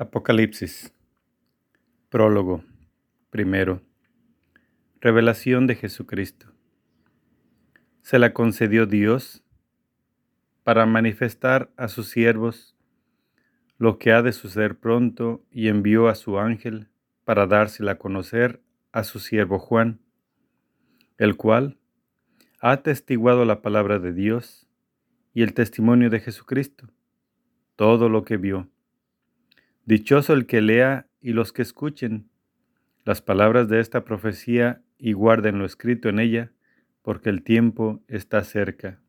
Apocalipsis. Prólogo. Primero. Revelación de Jesucristo. Se la concedió Dios para manifestar a sus siervos lo que ha de suceder pronto y envió a su ángel para dársela a conocer a su siervo Juan, el cual ha atestiguado la palabra de Dios y el testimonio de Jesucristo, todo lo que vio Dichoso el que lea y los que escuchen las palabras de esta profecía y guarden lo escrito en ella, porque el tiempo está cerca.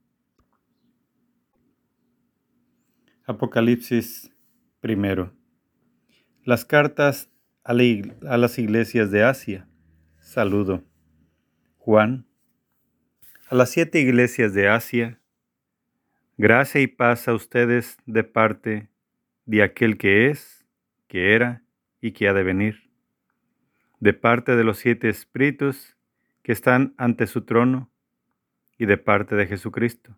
Apocalipsis primero. Las cartas a, a las iglesias de Asia. Saludo. Juan. A las siete iglesias de Asia. Gracia y paz a ustedes de parte de aquel que es que era y que ha de venir, de parte de los siete espíritus que están ante su trono y de parte de Jesucristo,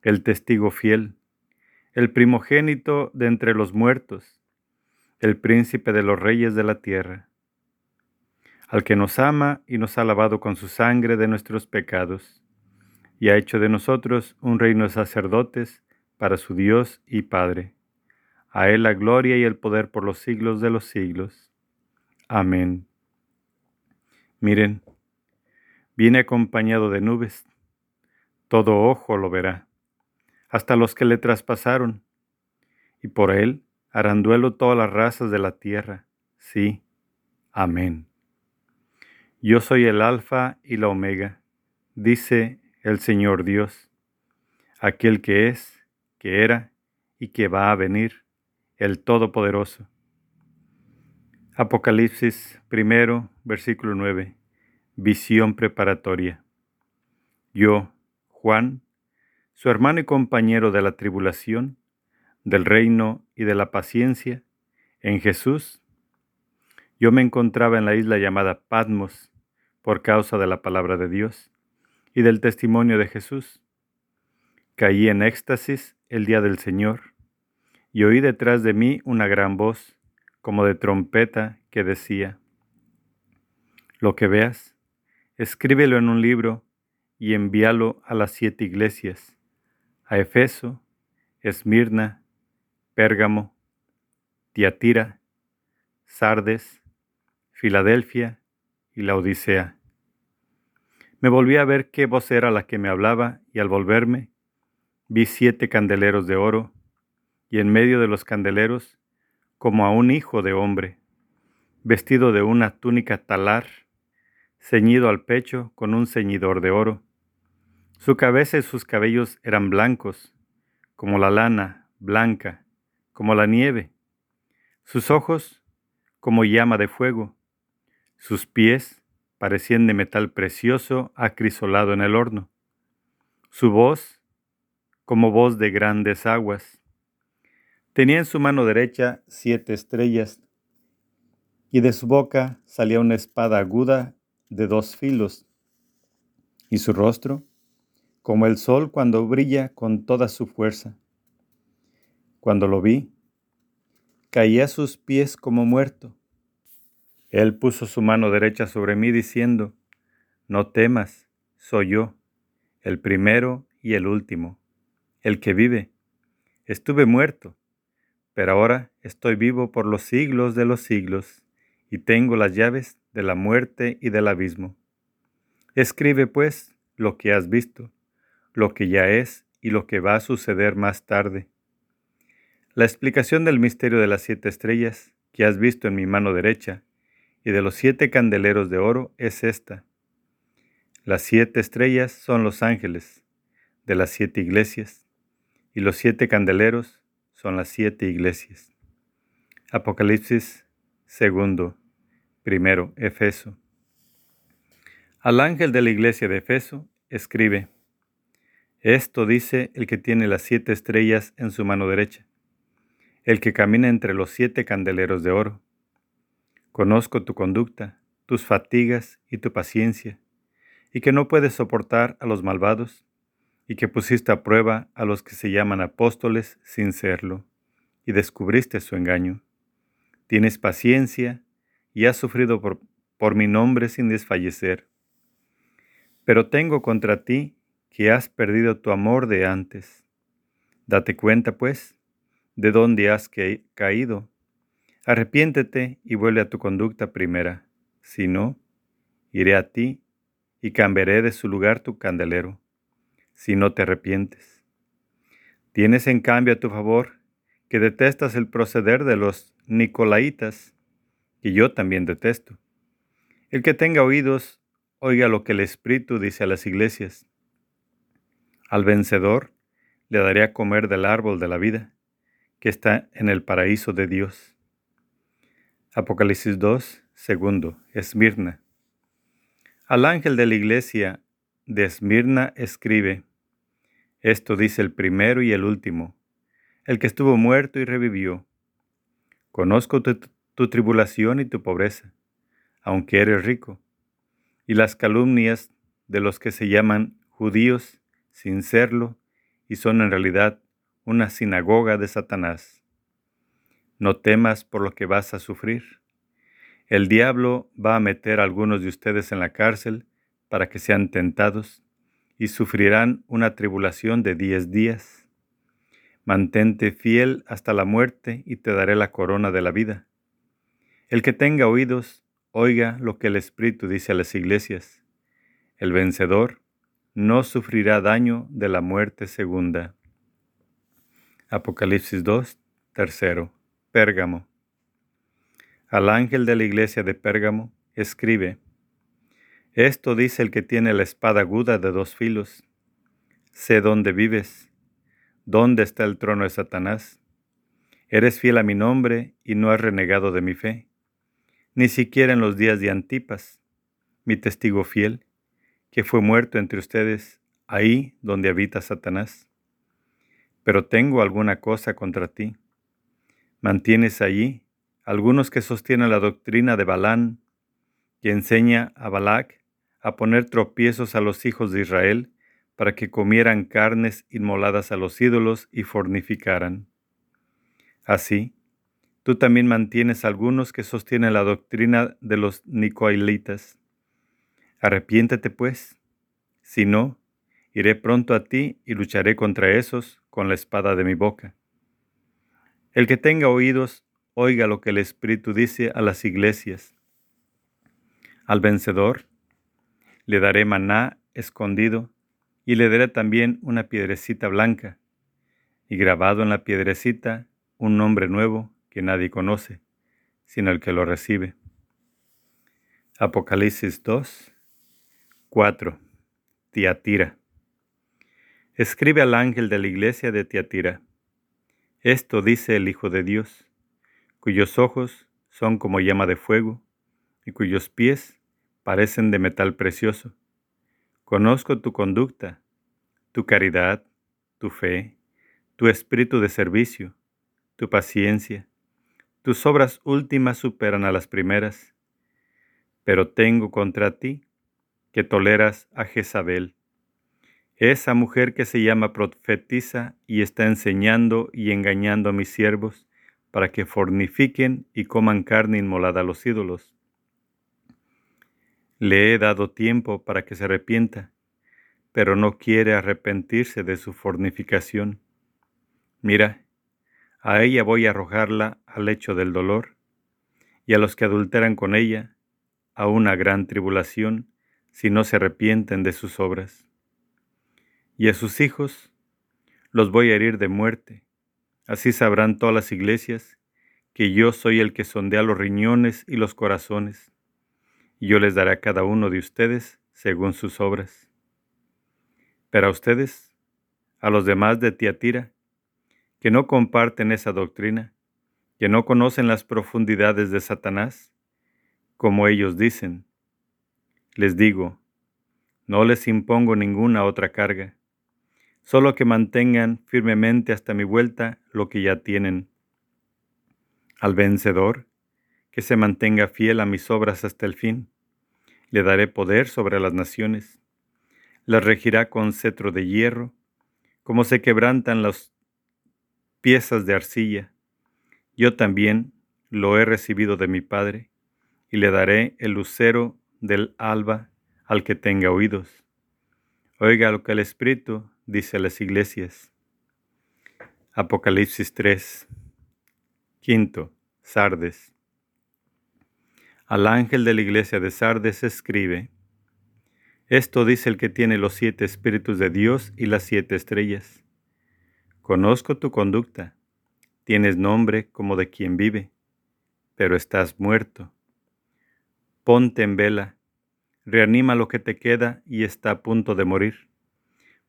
el testigo fiel, el primogénito de entre los muertos, el príncipe de los reyes de la tierra, al que nos ama y nos ha lavado con su sangre de nuestros pecados, y ha hecho de nosotros un reino de sacerdotes para su Dios y Padre. A Él la gloria y el poder por los siglos de los siglos. Amén. Miren, viene acompañado de nubes. Todo ojo lo verá, hasta los que le traspasaron. Y por Él harán duelo todas las razas de la tierra. Sí. Amén. Yo soy el Alfa y la Omega, dice el Señor Dios, aquel que es, que era y que va a venir el Todopoderoso. Apocalipsis primero, versículo 9. Visión preparatoria. Yo, Juan, su hermano y compañero de la tribulación, del reino y de la paciencia, en Jesús, yo me encontraba en la isla llamada Patmos por causa de la palabra de Dios y del testimonio de Jesús. Caí en éxtasis el día del Señor y oí detrás de mí una gran voz, como de trompeta, que decía, Lo que veas, escríbelo en un libro y envíalo a las siete iglesias, a Efeso, Esmirna, Pérgamo, Tiatira, Sardes, Filadelfia y la Odisea. Me volví a ver qué voz era la que me hablaba y al volverme vi siete candeleros de oro y en medio de los candeleros como a un hijo de hombre, vestido de una túnica talar, ceñido al pecho con un ceñidor de oro. Su cabeza y sus cabellos eran blancos, como la lana, blanca, como la nieve. Sus ojos, como llama de fuego. Sus pies parecían de metal precioso acrisolado en el horno. Su voz, como voz de grandes aguas Tenía en su mano derecha siete estrellas, y de su boca salía una espada aguda de dos filos, y su rostro, como el sol cuando brilla con toda su fuerza. Cuando lo vi, caí a sus pies como muerto. Él puso su mano derecha sobre mí diciendo, No temas, soy yo, el primero y el último, el que vive. Estuve muerto pero ahora estoy vivo por los siglos de los siglos, y tengo las llaves de la muerte y del abismo. Escribe pues lo que has visto, lo que ya es y lo que va a suceder más tarde. La explicación del misterio de las siete estrellas que has visto en mi mano derecha y de los siete candeleros de oro es esta. Las siete estrellas son los ángeles de las siete iglesias, y los siete candeleros son las siete iglesias. Apocalipsis segundo, primero, Efeso. Al ángel de la iglesia de Efeso escribe, Esto dice el que tiene las siete estrellas en su mano derecha, el que camina entre los siete candeleros de oro. Conozco tu conducta, tus fatigas y tu paciencia, y que no puedes soportar a los malvados y que pusiste a prueba a los que se llaman apóstoles sin serlo, y descubriste su engaño. Tienes paciencia y has sufrido por, por mi nombre sin desfallecer. Pero tengo contra ti que has perdido tu amor de antes. Date cuenta, pues, de dónde has caído. Arrepiéntete y vuelve a tu conducta primera. Si no, iré a ti y cambiaré de su lugar tu candelero, si no te arrepientes. Tienes en cambio a tu favor que detestas el proceder de los Nicolaitas, que yo también detesto. El que tenga oídos, oiga lo que el Espíritu dice a las iglesias. Al vencedor le daré a comer del árbol de la vida, que está en el paraíso de Dios. Apocalipsis 2, segundo, Esmirna. Al ángel de la iglesia de Esmirna escribe, esto dice el primero y el último, el que estuvo muerto y revivió. Conozco tu, tu tribulación y tu pobreza, aunque eres rico, y las calumnias de los que se llaman judíos sin serlo y son en realidad una sinagoga de Satanás. No temas por lo que vas a sufrir. El diablo va a meter a algunos de ustedes en la cárcel para que sean tentados y sufrirán una tribulación de diez días. Mantente fiel hasta la muerte y te daré la corona de la vida. El que tenga oídos, oiga lo que el Espíritu dice a las iglesias. El vencedor no sufrirá daño de la muerte segunda. Apocalipsis 2, tercero. Pérgamo. Al ángel de la iglesia de Pérgamo, escribe, Esto dice el que tiene la espada aguda de dos filos. Sé dónde vives, dónde está el trono de Satanás. Eres fiel a mi nombre y no has renegado de mi fe, ni siquiera en los días de Antipas, mi testigo fiel, que fue muerto entre ustedes, ahí donde habita Satanás. Pero tengo alguna cosa contra ti. Mantienes allí algunos que sostienen la doctrina de Balán, que enseña a Balac a poner tropiezos a los hijos de Israel para que comieran carnes inmoladas a los ídolos y fornificaran. Así, tú también mantienes algunos que sostienen la doctrina de los nicoilitas Arrepiéntete pues, si no, iré pronto a ti y lucharé contra esos con la espada de mi boca. El que tenga oídos, oiga lo que el Espíritu dice a las iglesias. Al vencedor le daré maná escondido y le daré también una piedrecita blanca y grabado en la piedrecita un nombre nuevo que nadie conoce, sino el que lo recibe. Apocalipsis 2, 4. Tiatira. Escribe al ángel de la iglesia de Tiatira. Esto dice el Hijo de Dios, cuyos ojos son como llama de fuego y cuyos pies parecen de metal precioso. Conozco tu conducta, tu caridad, tu fe, tu espíritu de servicio, tu paciencia. Tus obras últimas superan a las primeras, pero tengo contra ti que toleras a Jezabel, esa mujer que se llama profetiza y está enseñando y engañando a mis siervos para que fornifiquen y coman carne inmolada a los ídolos. Le he dado tiempo para que se arrepienta, pero no quiere arrepentirse de su fornificación. Mira, a ella voy a arrojarla al lecho del dolor, y a los que adulteran con ella, a una gran tribulación, si no se arrepienten de sus obras. Y a sus hijos los voy a herir de muerte. Así sabrán todas las iglesias que yo soy el que sondea los riñones y los corazones, y yo les daré a cada uno de ustedes según sus obras. Pero a ustedes, a los demás de Tiatira, que no comparten esa doctrina, que no conocen las profundidades de Satanás, como ellos dicen, les digo, no les impongo ninguna otra carga, solo que mantengan firmemente hasta mi vuelta lo que ya tienen. Al vencedor, que se mantenga fiel a mis obras hasta el fin, le daré poder sobre las naciones, las regirá con cetro de hierro, como se quebrantan las piezas de arcilla. Yo también lo he recibido de mi Padre, y le daré el lucero del alba al que tenga oídos. Oiga lo que el Espíritu dice a las iglesias. Apocalipsis 3. Quinto, Sardes. Al ángel de la iglesia de Sardes escribe, Esto dice el que tiene los siete espíritus de Dios y las siete estrellas. Conozco tu conducta, tienes nombre como de quien vive, pero estás muerto. Ponte en vela, reanima lo que te queda y está a punto de morir,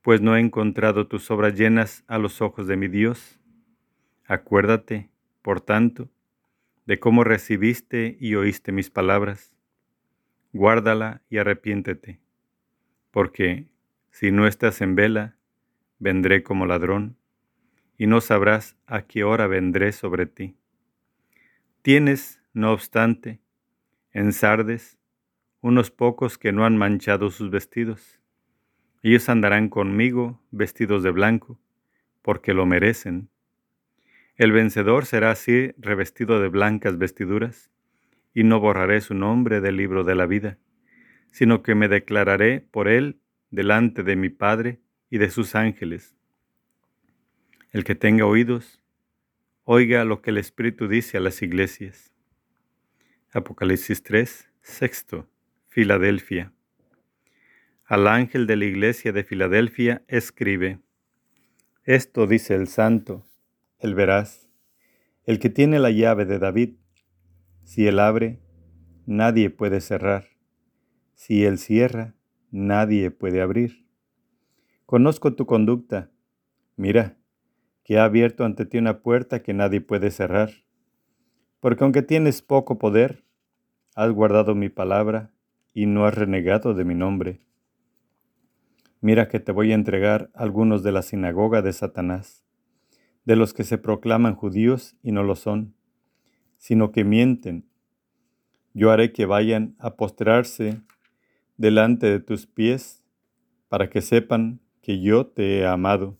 pues no he encontrado tus obras llenas a los ojos de mi Dios. Acuérdate, por tanto, de cómo recibiste y oíste mis palabras. Guárdala y arrepiéntete, porque si no estás en vela, vendré como ladrón, y no sabrás a qué hora vendré sobre ti. Tienes, no obstante, en Sardes, unos pocos que no han manchado sus vestidos. Ellos andarán conmigo vestidos de blanco, porque lo merecen. El vencedor será así revestido de blancas vestiduras, y no borraré su nombre del libro de la vida, sino que me declararé por él delante de mi Padre y de sus ángeles. El que tenga oídos, oiga lo que el Espíritu dice a las iglesias. Apocalipsis 3, sexto, Filadelfia. Al ángel de la iglesia de Filadelfia escribe, Esto dice el santo, el veraz, el que tiene la llave de David. Si él abre, nadie puede cerrar. Si él cierra, nadie puede abrir. Conozco tu conducta. Mira, que ha abierto ante ti una puerta que nadie puede cerrar. Porque aunque tienes poco poder, has guardado mi palabra y no has renegado de mi nombre. Mira que te voy a entregar algunos de la sinagoga de Satanás de los que se proclaman judíos y no lo son, sino que mienten. Yo haré que vayan a postrarse delante de tus pies para que sepan que yo te he amado.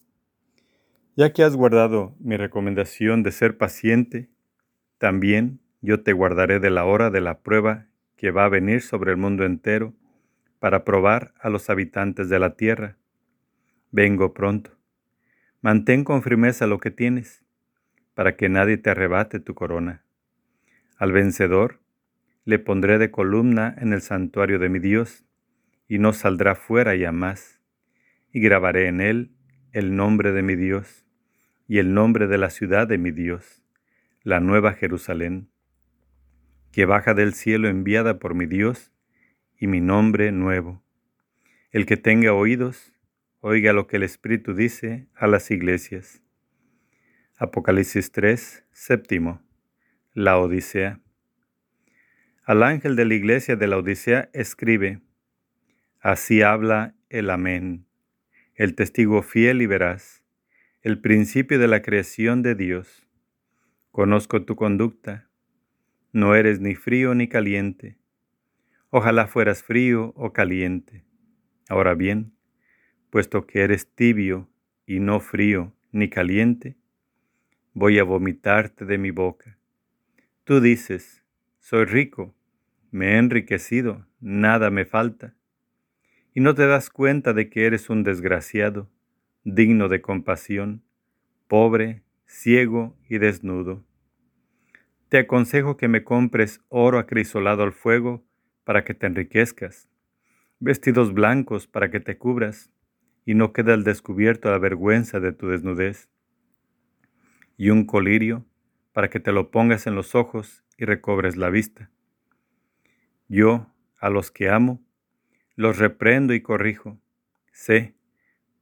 Ya que has guardado mi recomendación de ser paciente, también yo te guardaré de la hora de la prueba que va a venir sobre el mundo entero para probar a los habitantes de la tierra. Vengo pronto. Mantén con firmeza lo que tienes, para que nadie te arrebate tu corona. Al vencedor le pondré de columna en el santuario de mi Dios, y no saldrá fuera ya más, y grabaré en él el nombre de mi Dios, y el nombre de la ciudad de mi Dios, la nueva Jerusalén, que baja del cielo enviada por mi Dios, y mi nombre nuevo. El que tenga oídos, Oiga lo que el Espíritu dice a las iglesias. Apocalipsis 3, séptimo. La Odisea. Al ángel de la iglesia de la Odisea escribe, Así habla el Amén, el testigo fiel y veraz, el principio de la creación de Dios. Conozco tu conducta, no eres ni frío ni caliente. Ojalá fueras frío o caliente. Ahora bien, puesto que eres tibio y no frío ni caliente, voy a vomitarte de mi boca. Tú dices, soy rico, me he enriquecido, nada me falta, y no te das cuenta de que eres un desgraciado, digno de compasión, pobre, ciego y desnudo. Te aconsejo que me compres oro acrisolado al fuego para que te enriquezcas, vestidos blancos para que te cubras, y no queda al descubierto la vergüenza de tu desnudez, y un colirio para que te lo pongas en los ojos y recobres la vista. Yo, a los que amo, los reprendo y corrijo. Sé,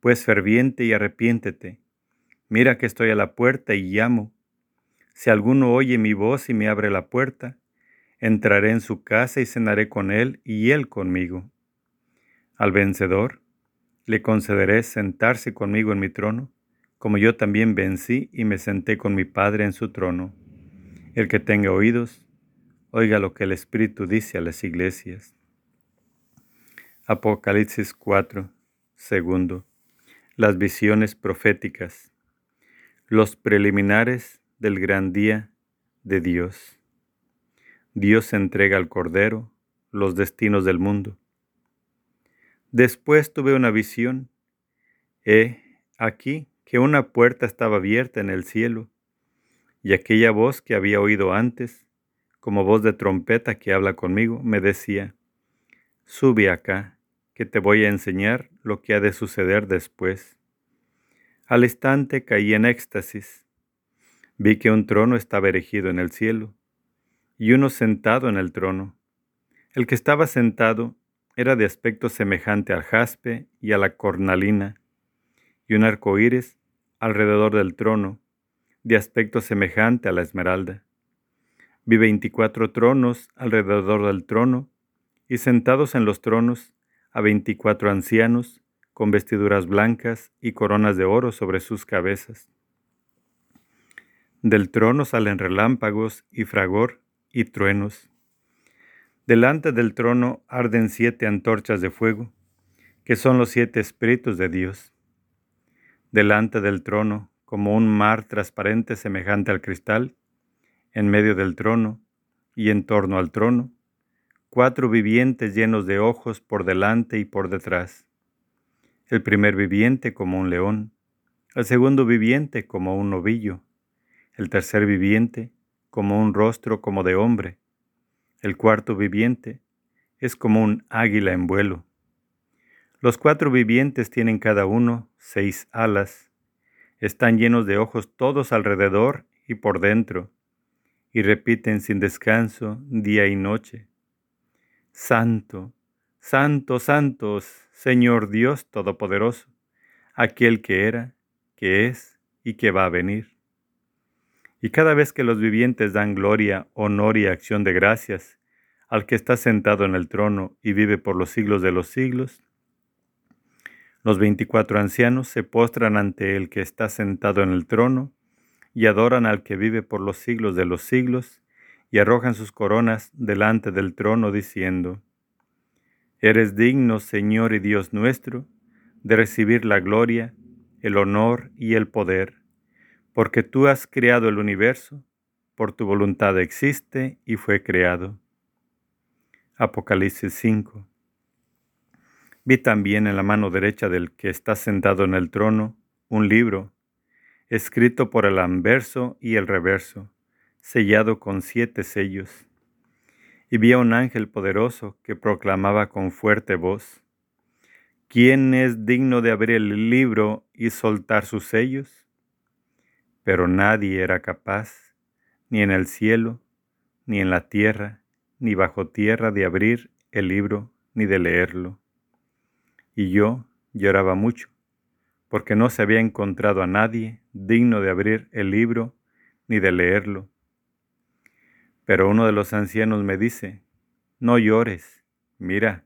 pues ferviente y arrepiéntete. Mira que estoy a la puerta y llamo. Si alguno oye mi voz y me abre la puerta, entraré en su casa y cenaré con él y él conmigo. Al vencedor, le concederé sentarse conmigo en mi trono, como yo también vencí y me senté con mi Padre en su trono. El que tenga oídos, oiga lo que el Espíritu dice a las iglesias. Apocalipsis 4, segundo. Las visiones proféticas. Los preliminares del gran día de Dios. Dios entrega al Cordero los destinos del mundo. Después tuve una visión. He aquí que una puerta estaba abierta en el cielo, y aquella voz que había oído antes, como voz de trompeta que habla conmigo, me decía, Sube acá, que te voy a enseñar lo que ha de suceder después. Al instante caí en éxtasis. Vi que un trono estaba erigido en el cielo, y uno sentado en el trono. El que estaba sentado era de aspecto semejante al jaspe y a la cornalina, y un arco iris alrededor del trono, de aspecto semejante a la esmeralda. Vi veinticuatro tronos alrededor del trono, y sentados en los tronos a veinticuatro ancianos, con vestiduras blancas y coronas de oro sobre sus cabezas. Del trono salen relámpagos y fragor y truenos. Delante del trono arden siete antorchas de fuego, que son los siete espíritus de Dios. Delante del trono, como un mar transparente semejante al cristal, en medio del trono y en torno al trono, cuatro vivientes llenos de ojos por delante y por detrás el primer viviente como un león, el segundo viviente como un novillo, el tercer viviente como un rostro como de hombre, el cuarto viviente es como un águila en vuelo. Los cuatro vivientes tienen cada uno seis alas, están llenos de ojos todos alrededor y por dentro, y repiten sin descanso día y noche. Santo, Santo, santos, Señor Dios Todopoderoso, aquel que era, que es y que va a venir. Y cada vez que los vivientes dan gloria, honor y acción de gracias al que está sentado en el trono y vive por los siglos de los siglos, los veinticuatro ancianos se postran ante el que está sentado en el trono y adoran al que vive por los siglos de los siglos y arrojan sus coronas delante del trono diciendo, Eres digno, Señor y Dios nuestro, de recibir la gloria, el honor y el poder, porque tú has creado el universo, por tu voluntad existe y fue creado. Apocalipsis 5. Vi también en la mano derecha del que está sentado en el trono un libro, escrito por el anverso y el reverso, sellado con siete sellos y vi a un ángel poderoso que proclamaba con fuerte voz, ¿quién es digno de abrir el libro y soltar sus sellos? Pero nadie era capaz, ni en el cielo, ni en la tierra, ni bajo tierra, de abrir el libro ni de leerlo. Y yo lloraba mucho, porque no se había encontrado a nadie digno de abrir el libro ni de leerlo. Pero uno de los ancianos me dice, no llores, mira,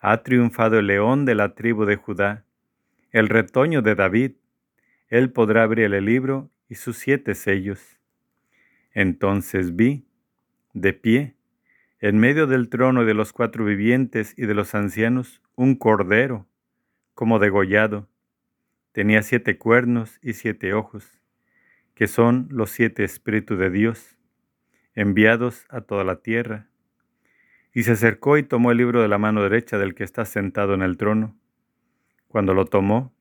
ha triunfado el león de la tribu de Judá, el retoño de David, él podrá abrir el libro y sus siete sellos. Entonces vi, de pie, en medio del trono de los cuatro vivientes y de los ancianos, un cordero, como degollado. Tenía siete cuernos y siete ojos, que son los siete espíritus de Dios enviados a toda la tierra. Y se acercó y tomó el libro de la mano derecha del que está sentado en el trono. Cuando lo tomó,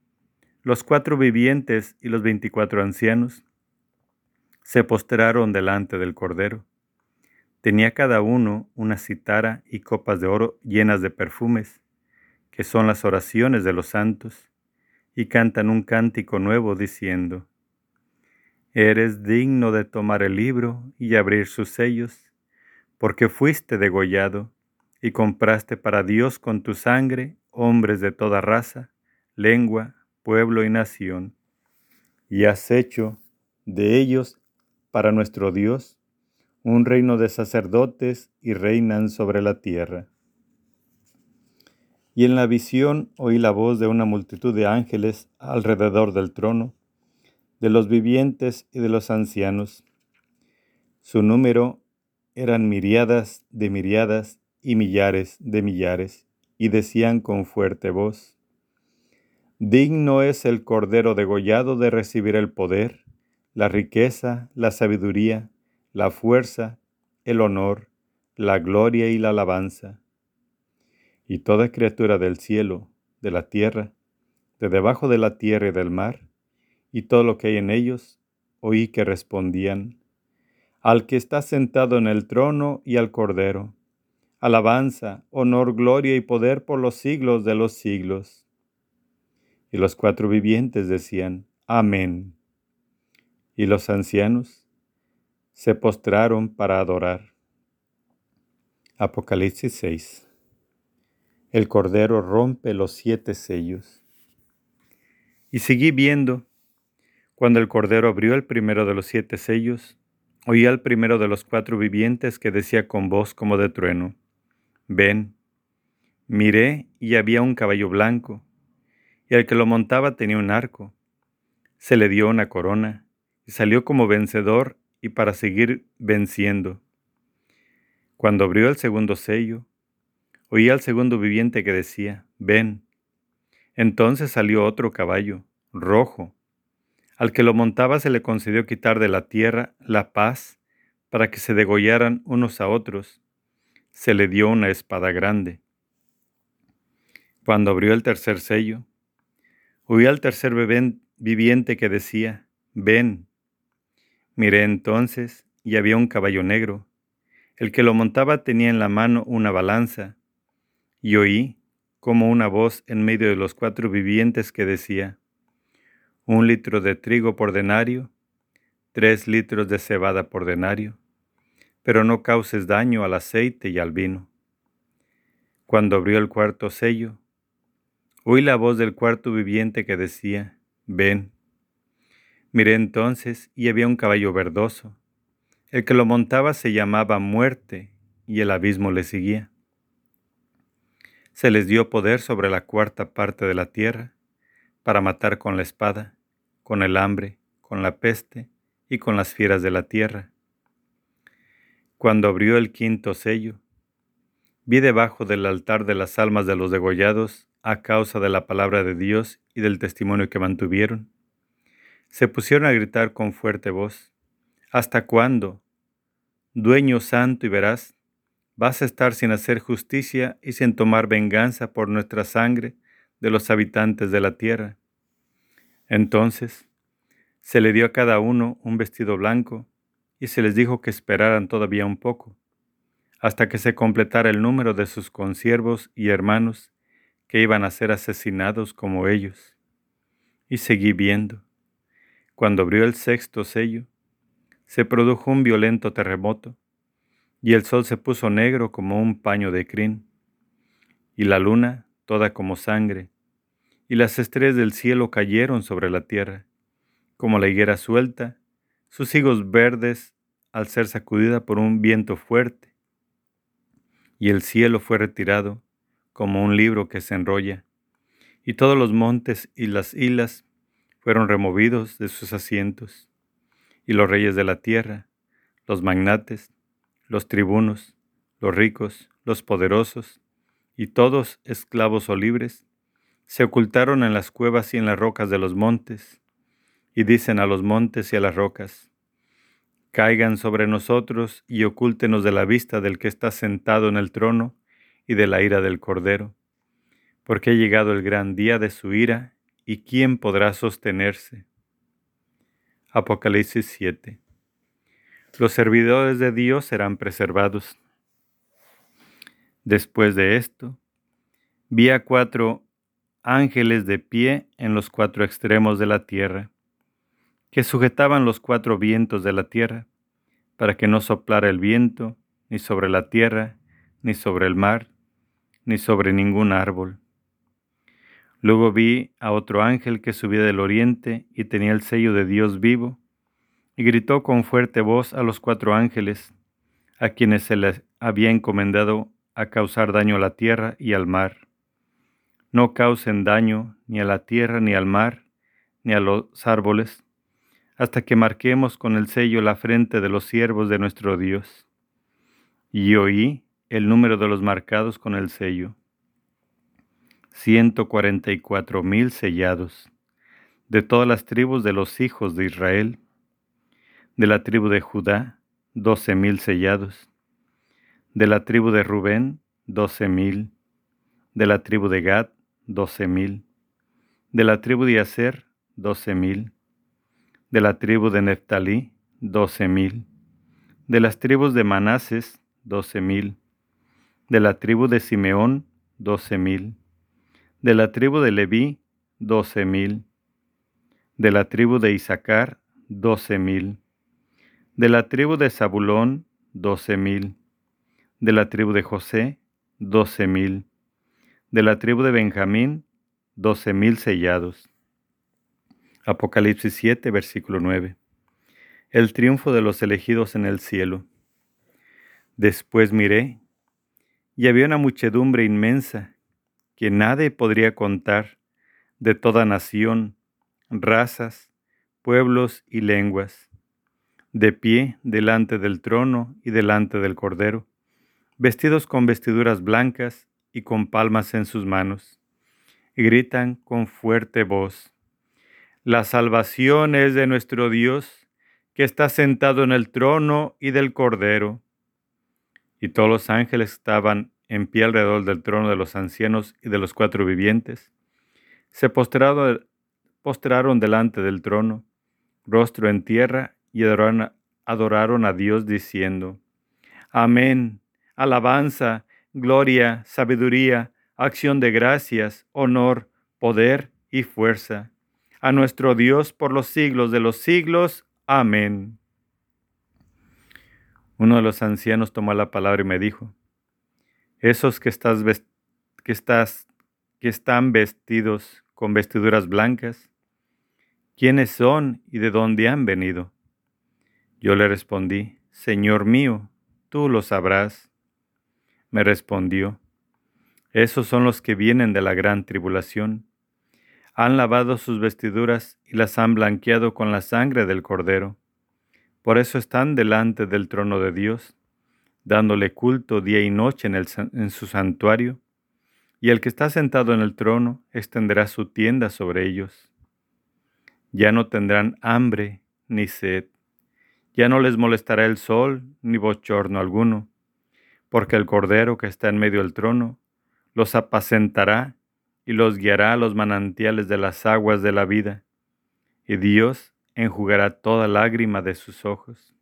los cuatro vivientes y los veinticuatro ancianos se postraron delante del Cordero. Tenía cada uno una citara y copas de oro llenas de perfumes, que son las oraciones de los santos, y cantan un cántico nuevo diciendo, Eres digno de tomar el libro y abrir sus sellos, porque fuiste degollado y compraste para Dios con tu sangre hombres de toda raza, lengua, pueblo y nación, y has hecho de ellos para nuestro Dios un reino de sacerdotes y reinan sobre la tierra. Y en la visión oí la voz de una multitud de ángeles alrededor del trono, de los vivientes y de los ancianos. Su número eran miriadas de miriadas y millares de millares, y decían con fuerte voz, Digno es el Cordero degollado de recibir el poder, la riqueza, la sabiduría, la fuerza, el honor, la gloria y la alabanza. Y toda criatura del cielo, de la tierra, de debajo de la tierra y del mar, y todo lo que hay en ellos, oí que respondían, al que está sentado en el trono y al Cordero, alabanza, honor, gloria y poder por los siglos de los siglos. Y los cuatro vivientes decían, Amén. Y los ancianos se postraron para adorar. Apocalipsis 6. El Cordero rompe los siete sellos. Y seguí viendo. Cuando el Cordero abrió el primero de los siete sellos, oí al primero de los cuatro vivientes que decía con voz como de trueno, Ven. Miré y había un caballo blanco, y el que lo montaba tenía un arco. Se le dio una corona, y salió como vencedor y para seguir venciendo. Cuando abrió el segundo sello, oí al segundo viviente que decía, ven. Entonces salió otro caballo, rojo. Al que lo montaba se le concedió quitar de la tierra la paz para que se degollaran unos a otros. Se le dio una espada grande. Cuando abrió el tercer sello, oí al tercer viviente que decía, ven. Miré entonces y había un caballo negro el que lo montaba tenía en la mano una balanza, y oí como una voz en medio de los cuatro vivientes que decía, un litro de trigo por denario, tres litros de cebada por denario, pero no causes daño al aceite y al vino. Cuando abrió el cuarto sello, oí la voz del cuarto viviente que decía, ven. Miré entonces y había un caballo verdoso el que lo montaba se llamaba muerte y el abismo le seguía. Se les dio poder sobre la cuarta parte de la tierra para matar con la espada, con el hambre, con la peste y con las fieras de la tierra. Cuando abrió el quinto sello, vi debajo del altar de las almas de los degollados a causa de la palabra de Dios y del testimonio que mantuvieron. Se pusieron a gritar con fuerte voz, ¿Hasta cuándo, dueño santo y veraz, vas a estar sin hacer justicia y sin tomar venganza por nuestra sangre de los habitantes de la tierra. Entonces se le dio a cada uno un vestido blanco y se les dijo que esperaran todavía un poco, hasta que se completara el número de sus consiervos y hermanos que iban a ser asesinados como ellos. Y seguí viendo. Cuando abrió el sexto sello, se produjo un violento terremoto, y el sol se puso negro como un paño de crin, y la luna toda como sangre, y las estrellas del cielo cayeron sobre la tierra, como la higuera suelta, sus higos verdes al ser sacudida por un viento fuerte, y el cielo fue retirado como un libro que se enrolla, y todos los montes y las islas fueron removidos de sus asientos y los reyes de la tierra, los magnates, los tribunos, los ricos, los poderosos, y todos, esclavos o libres, se ocultaron en las cuevas y en las rocas de los montes, y dicen a los montes y a las rocas, caigan sobre nosotros y ocúltenos de la vista del que está sentado en el trono y de la ira del Cordero, porque ha llegado el gran día de su ira, y quién podrá sostenerse. Apocalipsis 7. Los servidores de Dios serán preservados. Después de esto, vi a cuatro ángeles de pie en los cuatro extremos de la tierra, que sujetaban los cuatro vientos de la tierra, para que no soplara el viento ni sobre la tierra, ni sobre el mar, ni sobre ningún árbol. Luego vi a otro ángel que subía del oriente y tenía el sello de Dios vivo, y gritó con fuerte voz a los cuatro ángeles, a quienes se les había encomendado a causar daño a la tierra y al mar. No causen daño ni a la tierra, ni al mar, ni a los árboles, hasta que marquemos con el sello la frente de los siervos de nuestro Dios. Y oí el número de los marcados con el sello ciento cuarenta y cuatro mil sellados, de todas las tribus de los hijos de Israel, de la tribu de Judá, doce mil sellados, De la tribu de Rubén, doce mil. De la tribu de Gad, doce mil. De la tribu de Aser, doce mil. De la tribu de Neftalí, doce mil. De las tribus de Manases, doce mil. De la tribu de Simeón, doce mil. De la tribu de Leví, doce mil. De la tribu de Isaacar, doce mil. De la tribu de Zabulón, doce mil. De la tribu de José, doce mil. De la tribu de Benjamín, doce mil sellados. Apocalipsis 7, versículo 9. El triunfo de los elegidos en el cielo. Después miré, y había una muchedumbre inmensa que nadie podría contar, de toda nación, razas, pueblos y lenguas, de pie delante del trono y delante del Cordero, vestidos con vestiduras blancas y con palmas en sus manos, gritan con fuerte voz, La salvación es de nuestro Dios, que está sentado en el trono y del Cordero. Y todos los ángeles estaban en pie alrededor del trono de los ancianos y de los cuatro vivientes. Se postraron, delante del trono, rostro en tierra, y adoraron, adoraron a Dios diciendo, Amén, alabanza, gloria, sabiduría, acción de gracias, honor, poder y fuerza. A nuestro Dios por los siglos de los siglos. Amén. Uno de los ancianos tomó la palabra y me dijo, esos que, están vestidos con vestiduras blancas, ¿quiénes son y de dónde han venido? Yo le respondí, Señor mío, tú lo sabrás. Me respondió, esos son los que vienen de la gran tribulación. Han lavado sus vestiduras y las han blanqueado con la sangre del cordero. Por eso están delante del trono de Dios, dándole culto día y noche en, su santuario. Y el que está sentado en el trono extenderá su tienda sobre ellos. Ya no tendrán hambre ni sed ya no les molestará el sol ni bochorno alguno, porque el Cordero que está en medio del trono los apacentará y los guiará a los manantiales de las aguas de la vida, y Dios enjugará toda lágrima de sus ojos.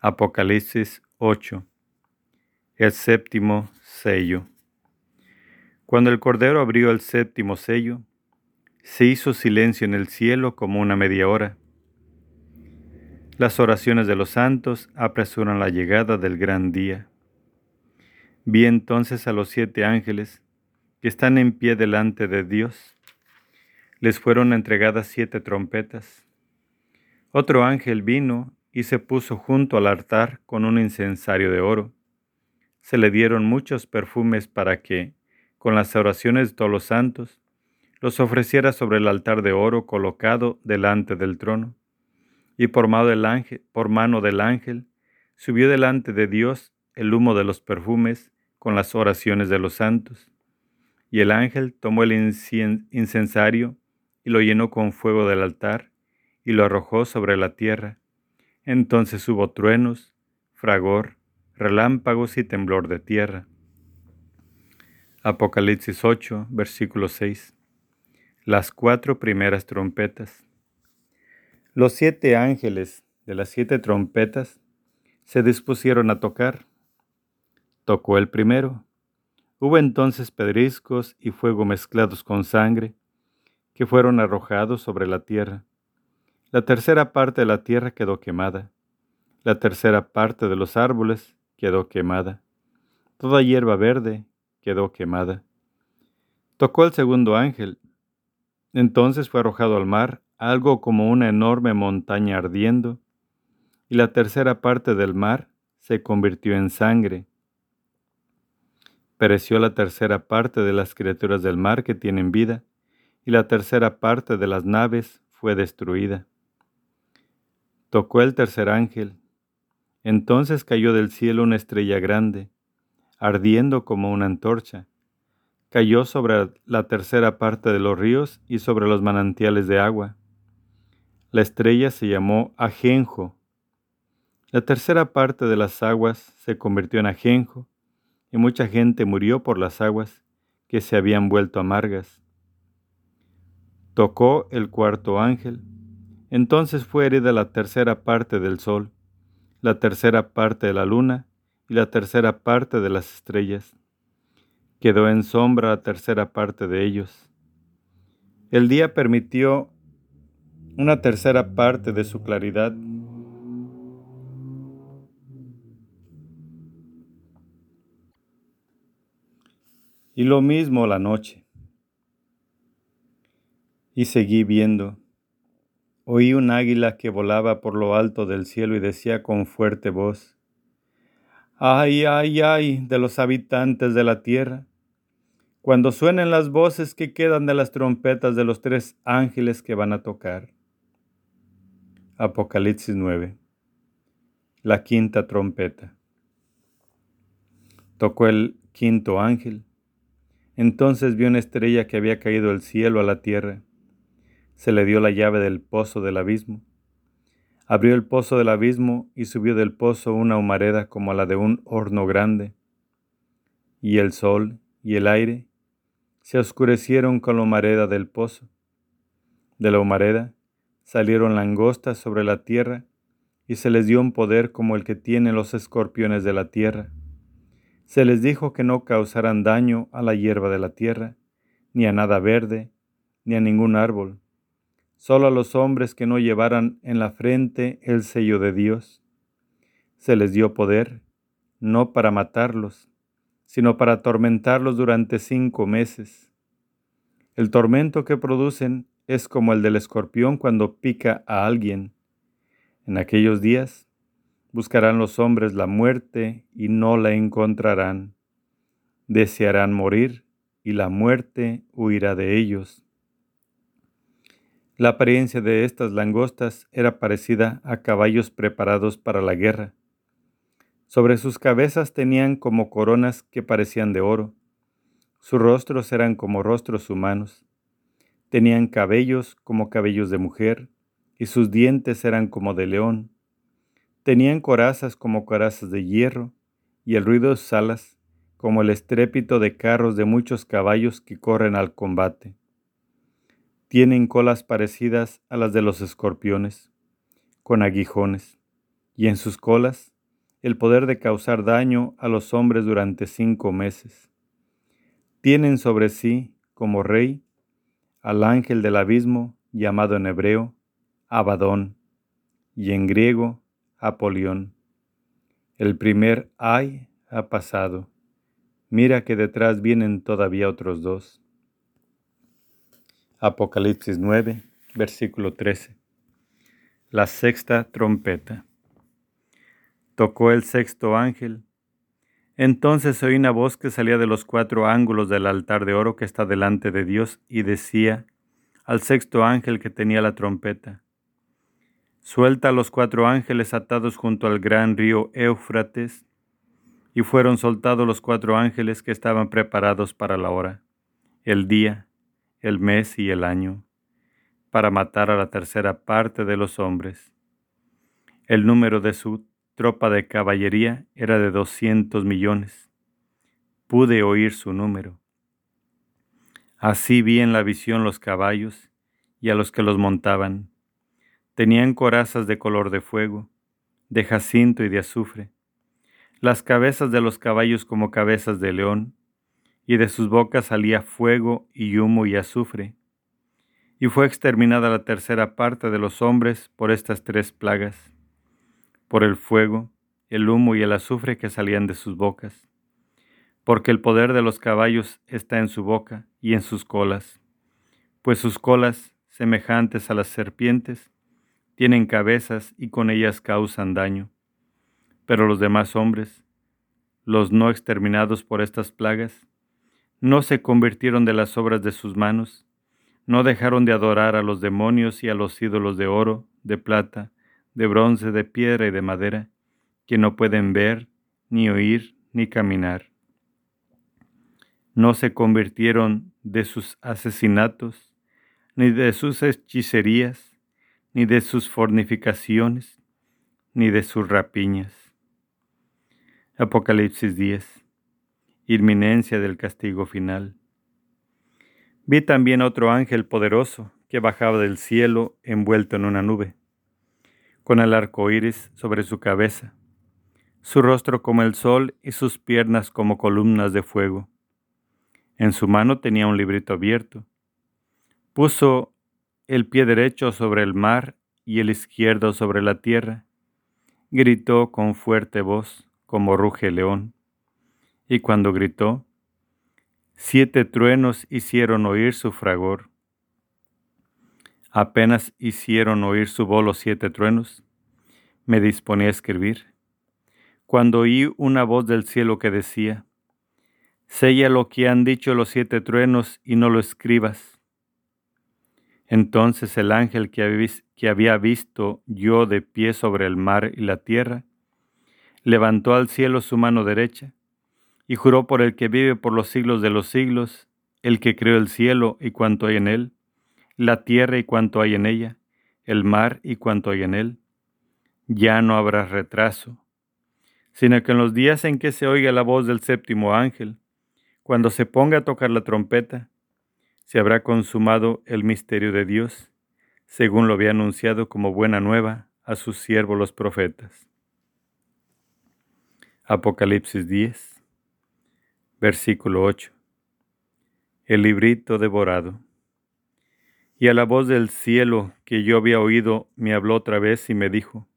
Apocalipsis 8. El séptimo sello. Cuando el Cordero abrió el séptimo sello, se hizo silencio en el cielo como una media hora las oraciones de los santos apresuran la llegada del gran día. Vi entonces a los siete ángeles que están en pie delante de Dios. Les fueron entregadas siete trompetas. Otro ángel vino y se puso junto al altar con un incensario de oro. Se le dieron muchos perfumes para que, con las oraciones de todos los santos, los ofreciera sobre el altar de oro colocado delante del trono y por mano del ángel, por mano del ángel subió delante de Dios el humo de los perfumes con las oraciones de los santos. Y el ángel tomó el incensario y lo llenó con fuego del altar y lo arrojó sobre la tierra. Entonces hubo truenos, fragor, relámpagos y temblor de tierra. Apocalipsis 8, versículo 6. Las cuatro primeras trompetas. Los siete ángeles de las siete trompetas se dispusieron a tocar. Tocó el primero. Hubo entonces pedriscos y fuego mezclados con sangre, que fueron arrojados sobre la tierra. La tercera parte de la tierra quedó quemada. La tercera parte de los árboles quedó quemada. Toda hierba verde quedó quemada. Tocó el segundo ángel. Entonces fue arrojado al mar algo como una enorme montaña ardiendo, y la tercera parte del mar se convirtió en sangre. Pereció la tercera parte de las criaturas del mar que tienen vida, y la tercera parte de las naves fue destruida. Tocó el tercer ángel. Entonces cayó del cielo una estrella grande, ardiendo como una antorcha. Cayó sobre la tercera parte de los ríos y sobre los manantiales de agua. La estrella se llamó Ajenjo. La tercera parte de las aguas se convirtió en ajenjo, y mucha gente murió por las aguas que se habían vuelto amargas. Tocó el cuarto ángel. Entonces fue herida la tercera parte del sol, la tercera parte de la luna y la tercera parte de las estrellas. Quedó en sombra la tercera parte de ellos. El día permitió una tercera parte de su claridad y lo mismo la noche. Y seguí viendo. Oí un águila que volaba por lo alto del cielo y decía con fuerte voz, Ay, ay, ay de los habitantes de la tierra, cuando suenen las voces que quedan de las trompetas de los tres ángeles que van a tocar. Apocalipsis 9. La quinta trompeta. Tocó el quinto ángel entonces vio una estrella que había caído del cielo a la tierra. Se le dio la llave del pozo del abismo. Abrió el pozo del abismo y subió del pozo una humareda como la de un horno grande. Y el sol y el aire se oscurecieron con la humareda del pozo. De la humareda salieron langostas sobre la tierra y se les dio un poder como el que tienen los escorpiones de la tierra se les dijo que no causaran daño a la hierba de la tierra, ni a nada verde, ni a ningún árbol, solo a los hombres que no llevaran en la frente el sello de Dios. Se les dio poder, no para matarlos, sino para atormentarlos durante cinco meses. El tormento que producen es como el del escorpión cuando pica a alguien. En aquellos días Buscarán los hombres la muerte y no la encontrarán. Desearán morir y la muerte huirá de ellos. La apariencia de estas langostas era parecida a caballos preparados para la guerra. Sobre sus cabezas tenían como coronas que parecían de oro. Sus rostros eran como rostros humanos. Tenían cabellos como cabellos de mujer, y sus dientes eran como de león Tenían corazas como corazas de hierro, y el ruido de sus alas como el estrépito de carros de muchos caballos que corren al combate. Tienen colas parecidas a las de los escorpiones, con aguijones, y en sus colas el poder de causar daño a los hombres durante cinco meses. Tienen sobre sí, como rey, al ángel del abismo, llamado en hebreo Abadón, y en griego Apolión. El primer ay ha pasado. Mira que detrás vienen todavía otros dos. Apocalipsis 9, versículo 13. La sexta trompeta. Tocó el sexto ángel. Entonces oí una voz que salía de los cuatro ángulos del altar de oro que está delante de Dios y decía al sexto ángel que tenía la trompeta, Suelta a los cuatro ángeles atados junto al gran río Éufrates, y fueron soltados los cuatro ángeles que estaban preparados para la hora, el día, el mes y el año, para matar a la tercera parte de los hombres. El número de su tropa de caballería era de doscientos millones. Pude oír su número. Así vi en la visión los caballos y a los que los montaban Tenían corazas de color de fuego, de jacinto y de azufre, las cabezas de los caballos como cabezas de león, y de sus bocas salía fuego y humo y azufre. Y fue exterminada la tercera parte de los hombres por estas tres plagas, por el fuego, el humo y el azufre que salían de sus bocas, porque el poder de los caballos está en su boca y en sus colas, pues sus colas, semejantes a las serpientes, tienen cabezas y con ellas causan daño. Pero los demás hombres, los no exterminados por estas plagas, no se convirtieron de las obras de sus manos, no dejaron de adorar a los demonios y a los ídolos de oro, de plata, de bronce, de piedra y de madera, que no pueden ver, ni oír, ni caminar. No se convirtieron de sus asesinatos, ni de sus hechicerías, ni de sus fornificaciones, ni de sus rapiñas. Apocalipsis 10. Inminencia del castigo final. Vi también otro ángel poderoso que bajaba del cielo envuelto en una nube, con el arco iris sobre su cabeza, su rostro como el sol y sus piernas como columnas de fuego. En su mano tenía un librito abierto. Puso el pie derecho sobre el mar y el izquierdo sobre la tierra. Gritó con fuerte voz, como ruge león. Y cuando gritó, siete truenos hicieron oír su fragor. Apenas hicieron oír su voz los siete truenos, me disponía a escribir, cuando oí una voz del cielo que decía, Sella lo que han dicho los siete truenos y no lo escribas. Entonces el ángel que había visto yo de pie sobre el mar y la tierra, levantó al cielo su mano derecha, y juró por el que vive por los siglos de los siglos, el que creó el cielo y cuanto hay en él, la tierra y cuanto hay en ella, el mar y cuanto hay en él. Ya no habrá retraso, sino que en los días en que se oiga la voz del séptimo ángel, cuando se ponga a tocar la trompeta, se habrá consumado el misterio de Dios, según lo había anunciado como buena nueva a sus siervos los profetas. Apocalipsis 10, versículo 8. El librito devorado. Y a la voz del cielo que yo había oído me habló otra vez y me dijo,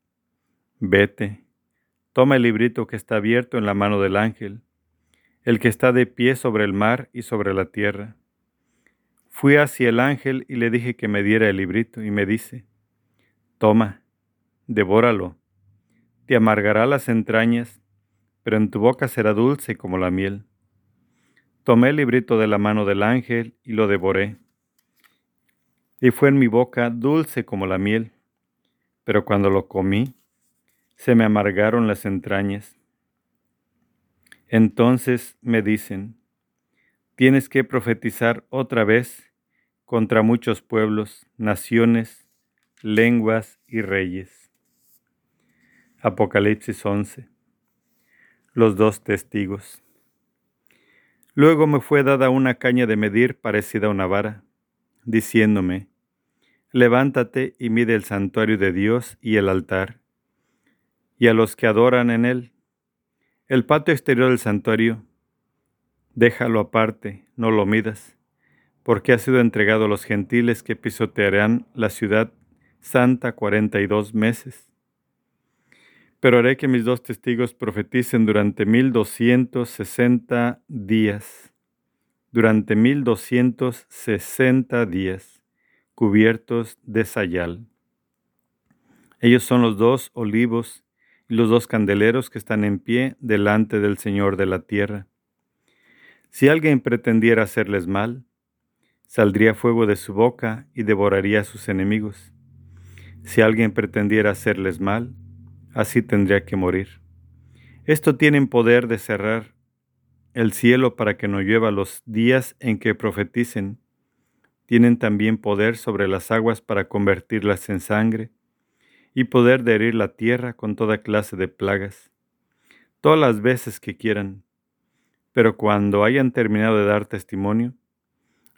Vete, toma el librito que está abierto en la mano del ángel el que está de pie sobre el mar y sobre la tierra. Fui hacia el ángel y le dije que me diera el librito, y me dice, Toma, devóralo, te amargará las entrañas, pero en tu boca será dulce como la miel. Tomé el librito de la mano del ángel y lo devoré, y fue en mi boca dulce como la miel, pero cuando lo comí, se me amargaron las entrañas. Entonces me dicen, tienes que profetizar otra vez contra muchos pueblos, naciones, lenguas y reyes. Apocalipsis 11. Los dos testigos. Luego me fue dada una caña de medir parecida a una vara, diciéndome, levántate y mide el santuario de Dios y el altar, y a los que adoran en él, el patio exterior del santuario, déjalo aparte, no lo midas, porque ha sido entregado a los gentiles que pisotearán la ciudad santa cuarenta y dos meses. Pero haré que mis dos testigos profeticen durante mil doscientos sesenta días, durante mil doscientos sesenta días, cubiertos de sayal. Ellos son los dos olivos los dos candeleros que están en pie delante del Señor de la tierra. Si alguien pretendiera hacerles mal, saldría fuego de su boca y devoraría a sus enemigos. Si alguien pretendiera hacerles mal, así tendría que morir. Esto tienen poder de cerrar el cielo para que no llueva los días en que profeticen. Tienen también poder sobre las aguas para convertirlas en sangre y poder de herir la tierra con toda clase de plagas, todas las veces que quieran. Pero cuando hayan terminado de dar testimonio,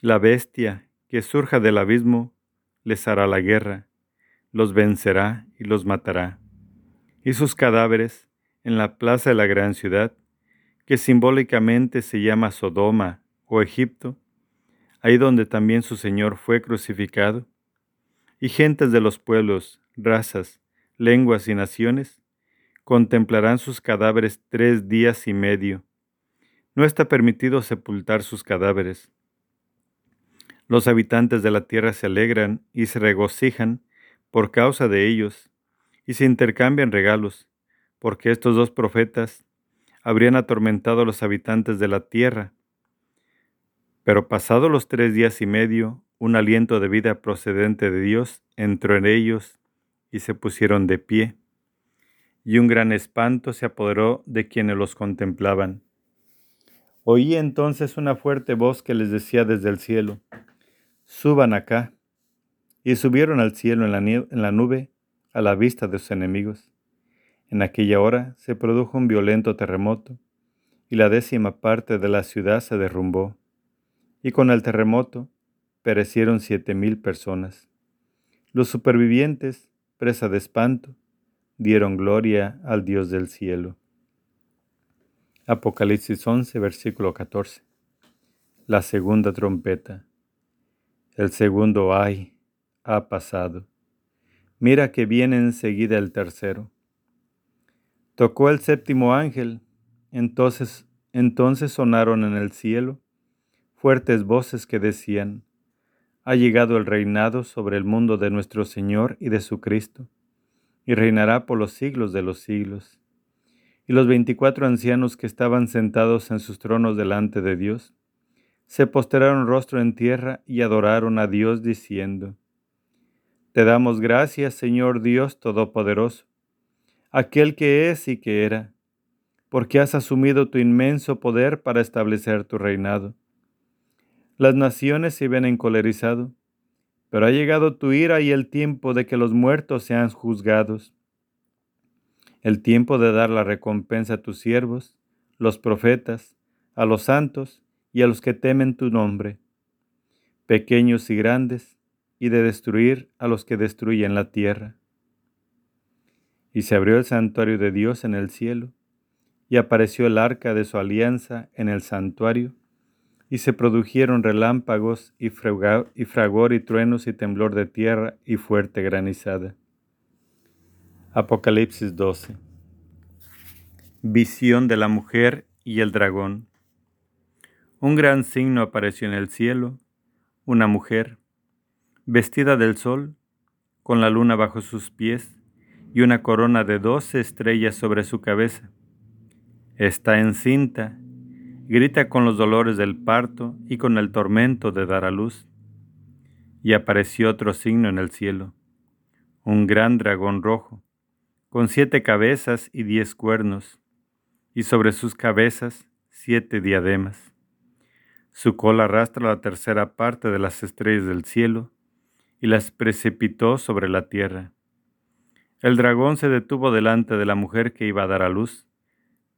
la bestia que surja del abismo les hará la guerra, los vencerá y los matará. Y sus cadáveres en la plaza de la gran ciudad, que simbólicamente se llama Sodoma o Egipto, ahí donde también su Señor fue crucificado, y gentes de los pueblos, razas, lenguas y naciones, contemplarán sus cadáveres tres días y medio. No está permitido sepultar sus cadáveres. Los habitantes de la tierra se alegran y se regocijan por causa de ellos, y se intercambian regalos, porque estos dos profetas habrían atormentado a los habitantes de la tierra. Pero pasados los tres días y medio, un aliento de vida procedente de Dios entró en ellos y se pusieron de pie, y un gran espanto se apoderó de quienes los contemplaban. Oí entonces una fuerte voz que les decía desde el cielo, Suban acá. Y subieron al cielo en la, en la nube a la vista de sus enemigos, En aquella hora se produjo un violento terremoto, y la décima parte de la ciudad se derrumbó, y con el terremoto perecieron siete mil personas. Los supervivientes, presa de espanto, dieron gloria al Dios del cielo. Apocalipsis 11, versículo 14. La segunda trompeta. El segundo ay ha pasado. Mira que viene enseguida el tercero. Tocó el séptimo ángel, entonces, entonces sonaron en el cielo fuertes voces que decían, ha llegado el reinado sobre el mundo de nuestro Señor y de su Cristo, y reinará por los siglos de los siglos. Y los veinticuatro ancianos que estaban sentados en sus tronos delante de Dios, se postraron rostro en tierra y adoraron a Dios diciendo, Te damos gracias, Señor Dios Todopoderoso, aquel que es y que era, porque has asumido tu inmenso poder para establecer tu reinado las naciones se ven encolerizado, pero ha llegado tu ira y el tiempo de que los muertos sean juzgados. El tiempo de dar la recompensa a tus siervos, los profetas, a los santos y a los que temen tu nombre, pequeños y grandes, y de destruir a los que destruyen la tierra. Y se abrió el santuario de Dios en el cielo, y apareció el arca de su alianza en el santuario, y se produjeron relámpagos y, fragor y truenos y temblor de tierra y fuerte granizada. Apocalipsis 12. Visión de la mujer y el dragón. Un gran signo apareció en el cielo, una mujer, vestida del sol, con la luna bajo sus pies y una corona de doce estrellas sobre su cabeza. Está encinta grita con los dolores del parto y con el tormento de dar a luz. Y apareció otro signo en el cielo, un gran dragón rojo, con siete cabezas y diez cuernos, y sobre sus cabezas siete diademas. Su cola arrastra la tercera parte de las estrellas del cielo y las precipitó sobre la tierra. El dragón se detuvo delante de la mujer que iba a dar a luz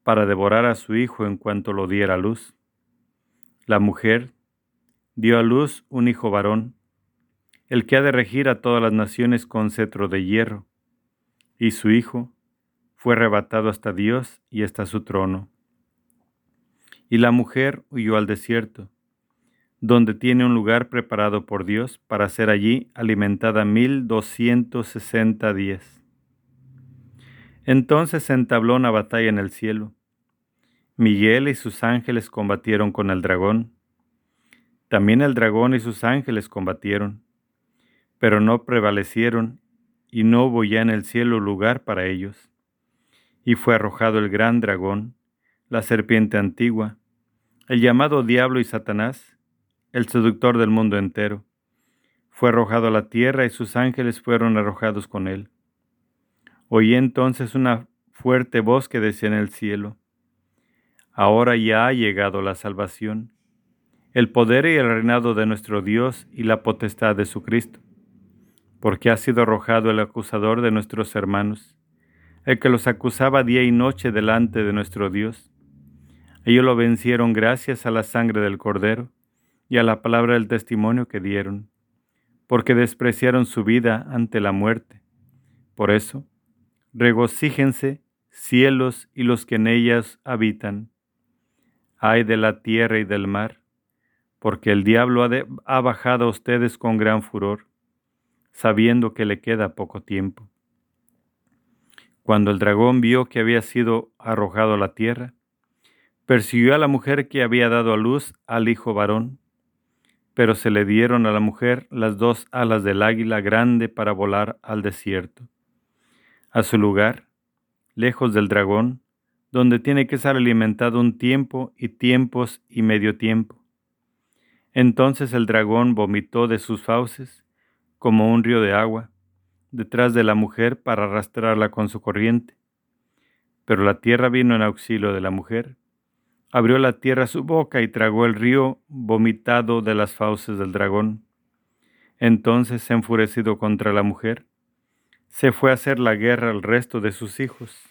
para devorar a su hijo en cuanto lo diera a luz. La mujer dio a luz un hijo varón, el que ha de regir a todas las naciones con cetro de hierro, y su hijo fue arrebatado hasta Dios y hasta su trono. Y la mujer huyó al desierto, donde tiene un lugar preparado por Dios para ser allí alimentada mil doscientos sesenta días. Entonces se entabló una batalla en el cielo Miguel y sus ángeles combatieron con el dragón. También el dragón y sus ángeles combatieron, pero no prevalecieron y no hubo ya en el cielo lugar para ellos. Y fue arrojado el gran dragón, la serpiente antigua, el llamado diablo y Satanás, el seductor del mundo entero. Fue arrojado a la tierra y sus ángeles fueron arrojados con él. Oí entonces una fuerte voz que decía en el cielo, Ahora ya ha llegado la salvación, el poder y el reinado de nuestro Dios y la potestad de su Cristo, porque ha sido arrojado el acusador de nuestros hermanos, el que los acusaba día y noche delante de nuestro Dios. Ellos lo vencieron gracias a la sangre del Cordero y a la palabra del testimonio que dieron, porque despreciaron su vida ante la muerte. Por eso, regocíjense cielos y los que en ellas habitan ay de la tierra y del mar, porque el diablo ha, ha, bajado a ustedes con gran furor, sabiendo que le queda poco tiempo. Cuando el dragón vio que había sido arrojado a la tierra, persiguió a la mujer que había dado a luz al hijo varón, pero se le dieron a la mujer las dos alas del águila grande para volar al desierto. A su lugar, lejos del dragón, donde tiene que ser alimentado un tiempo y tiempos y medio tiempo. Entonces el dragón vomitó de sus fauces como un río de agua detrás de la mujer para arrastrarla con su corriente. Pero la tierra vino en auxilio de la mujer. Abrió la tierra su boca y tragó el río vomitado de las fauces del dragón. Entonces, enfurecido contra la mujer, se fue a hacer la guerra al resto de sus hijos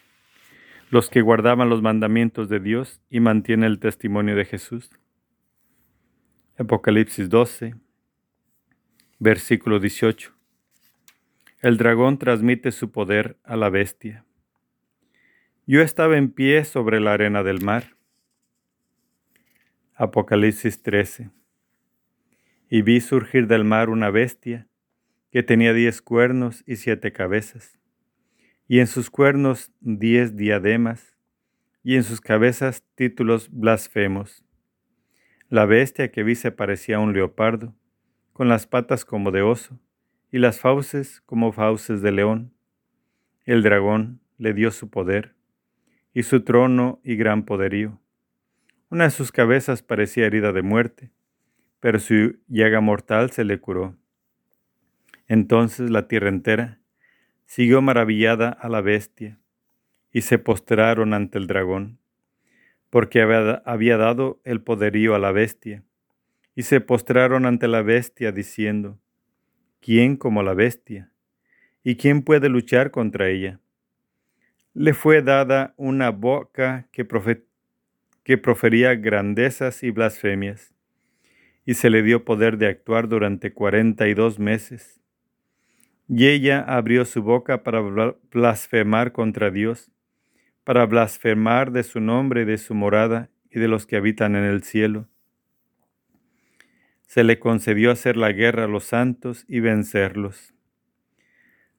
los que guardaban los mandamientos de Dios y mantienen el testimonio de Jesús. Apocalipsis 12, versículo 18. El dragón transmite su poder a la bestia. Yo estaba en pie sobre la arena del mar. Apocalipsis 13. Y vi surgir del mar una bestia que tenía diez cuernos y siete cabezas y en sus cuernos diez diademas, y en sus cabezas títulos blasfemos. La bestia que vi se parecía a un leopardo, con las patas como de oso, y las fauces como fauces de león. El dragón le dio su poder, y su trono y gran poderío. Una de sus cabezas parecía herida de muerte, pero su llaga mortal se le curó. Entonces la tierra entera siguió maravillada a la bestia, y se postraron ante el dragón, porque había dado el poderío a la bestia, y se postraron ante la bestia diciendo, ¿quién como la bestia? ¿Y quién puede luchar contra ella? Le fue dada una boca que, que profería grandezas y blasfemias, y se le dio poder de actuar durante cuarenta y dos meses y ella abrió su boca para blasfemar contra Dios, para blasfemar de su nombre, de su morada y de los que habitan en el cielo. Se le concedió hacer la guerra a los santos y vencerlos.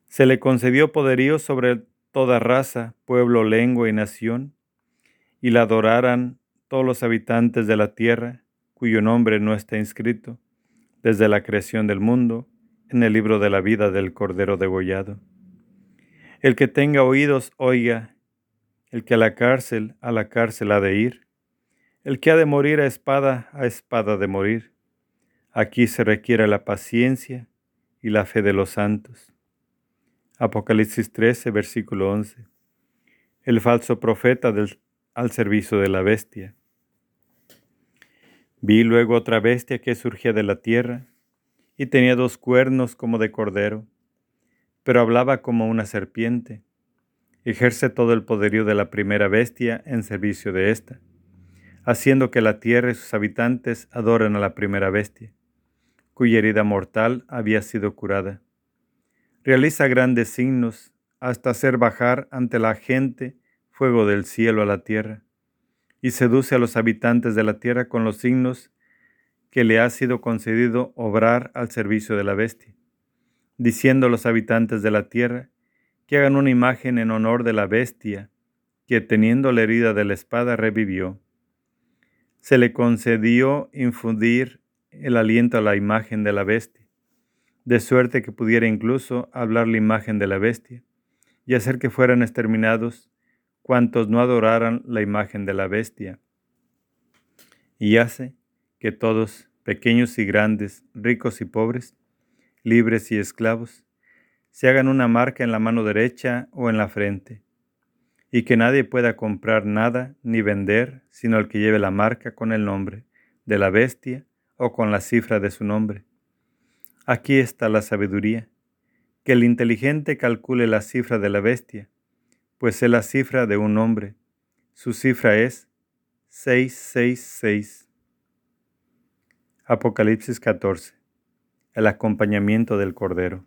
Se le concedió poderío sobre toda raza, pueblo, lengua y nación, y la adoraran todos los habitantes de la tierra, cuyo nombre no está inscrito, desde la creación del mundo, en el libro de la vida del Cordero degollado. El que tenga oídos, oiga. El que a la cárcel, a la cárcel ha de ir. El que ha de morir a espada, a espada de morir. Aquí se requiere la paciencia y la fe de los santos. Apocalipsis 13, versículo 11. El falso profeta del, al servicio de la bestia. Vi luego otra bestia que surgía de la tierra y tenía dos cuernos como de cordero, pero hablaba como una serpiente. Ejerce todo el poderío de la primera bestia en servicio de ésta, haciendo que la tierra y sus habitantes adoren a la primera bestia, cuya herida mortal había sido curada. Realiza grandes signos hasta hacer bajar ante la gente fuego del cielo a la tierra, y seduce a los habitantes de la tierra con los signos que le ha sido concedido obrar al servicio de la bestia, diciendo a los habitantes de la tierra que hagan una imagen en honor de la bestia, que teniendo la herida de la espada revivió. Se le concedió infundir el aliento a la imagen de la bestia, de suerte que pudiera incluso hablar la imagen de la bestia, y hacer que fueran exterminados cuantos no adoraran la imagen de la bestia. Y hace que todos, pequeños y grandes, ricos y pobres, libres y esclavos, se hagan una marca en la mano derecha o en la frente, y que nadie pueda comprar nada ni vender sino el que lleve la marca con el nombre de la bestia o con la cifra de su nombre. Aquí está la sabiduría, que el inteligente calcule la cifra de la bestia, pues es la cifra de un hombre. Su cifra es 666. Apocalipsis 14. El acompañamiento del Cordero.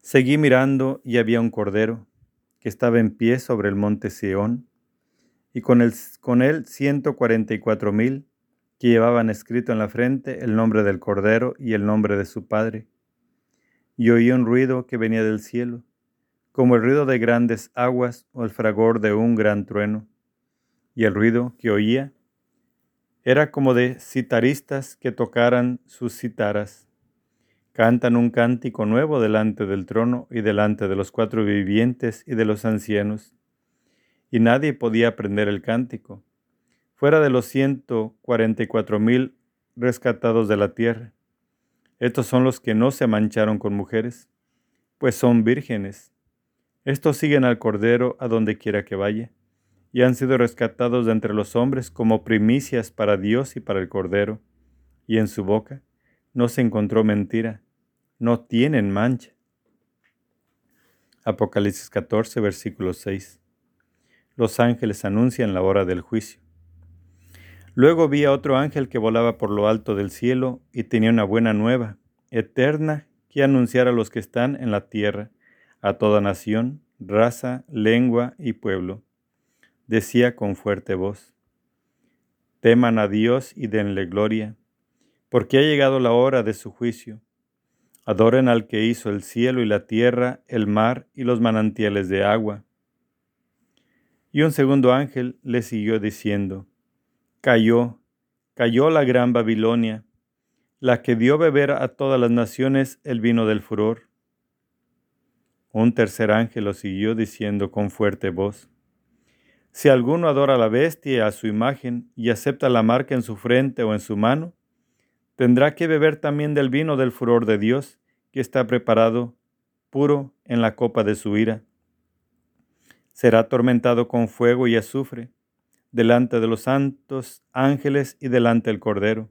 Seguí mirando y había un Cordero que estaba en pie sobre el monte Sión y con, él, con él 144 mil que llevaban escrito en la frente el nombre del Cordero y el nombre de su Padre. Y oí un ruido que venía del cielo, como el ruido de grandes aguas o el fragor de un gran trueno. Y el ruido que oía era como de citaristas que tocaran sus citaras. Cantan un cántico nuevo delante del trono y delante de los cuatro vivientes y de los ancianos. Y nadie podía aprender el cántico, fuera de los ciento cuarenta y cuatro mil rescatados de la tierra. Estos son los que no se mancharon con mujeres, pues son vírgenes. Estos siguen al Cordero a donde quiera que vaya y han sido rescatados de entre los hombres como primicias para Dios y para el Cordero, y en su boca no se encontró mentira, no tienen mancha. Apocalipsis 14, versículo 6. Los ángeles anuncian la hora del juicio. Luego vi a otro ángel que volaba por lo alto del cielo y tenía una buena nueva, eterna, que anunciar a los que están en la tierra, a toda nación, raza, lengua y pueblo. Decía con fuerte voz, teman a Dios y denle gloria, porque ha llegado la hora de su juicio. Adoren al que hizo el cielo y la tierra, el mar y los manantiales de agua. Y un segundo ángel le siguió diciendo, Cayó, cayó la gran Babilonia, la que dio beber a todas las naciones el vino del furor. Un tercer ángel lo siguió diciendo con fuerte voz, Si alguno adora a la bestia a su imagen y acepta la marca en su frente o en su mano, tendrá que beber también del vino del furor de Dios, que está preparado puro en la copa de su ira. Será atormentado con fuego y azufre, delante de los santos ángeles y delante del Cordero.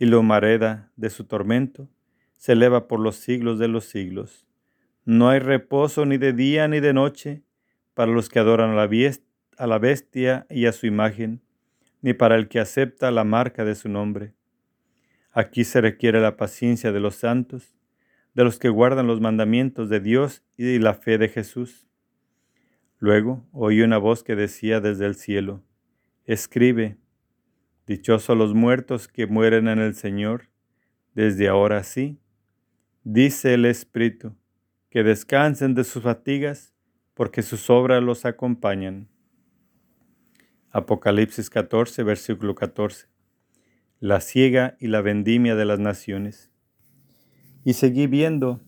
Y la humareda de su tormento se eleva por los siglos de los siglos. No hay reposo ni de día ni de noche para los que adoran a la, bestia y a su imagen, ni para el que acepta la marca de su nombre Aquí se requiere la paciencia de los santos, de los que guardan los mandamientos de Dios y la fe de Jesús. Luego oí una voz que decía desde el cielo, Escribe, dichosos los muertos que mueren en el Señor, desde ahora sí, dice el Espíritu, que descansen de sus fatigas, porque sus obras los acompañan. Apocalipsis 14, versículo 14 la ciega y la vendimia de las naciones. Y seguí viendo.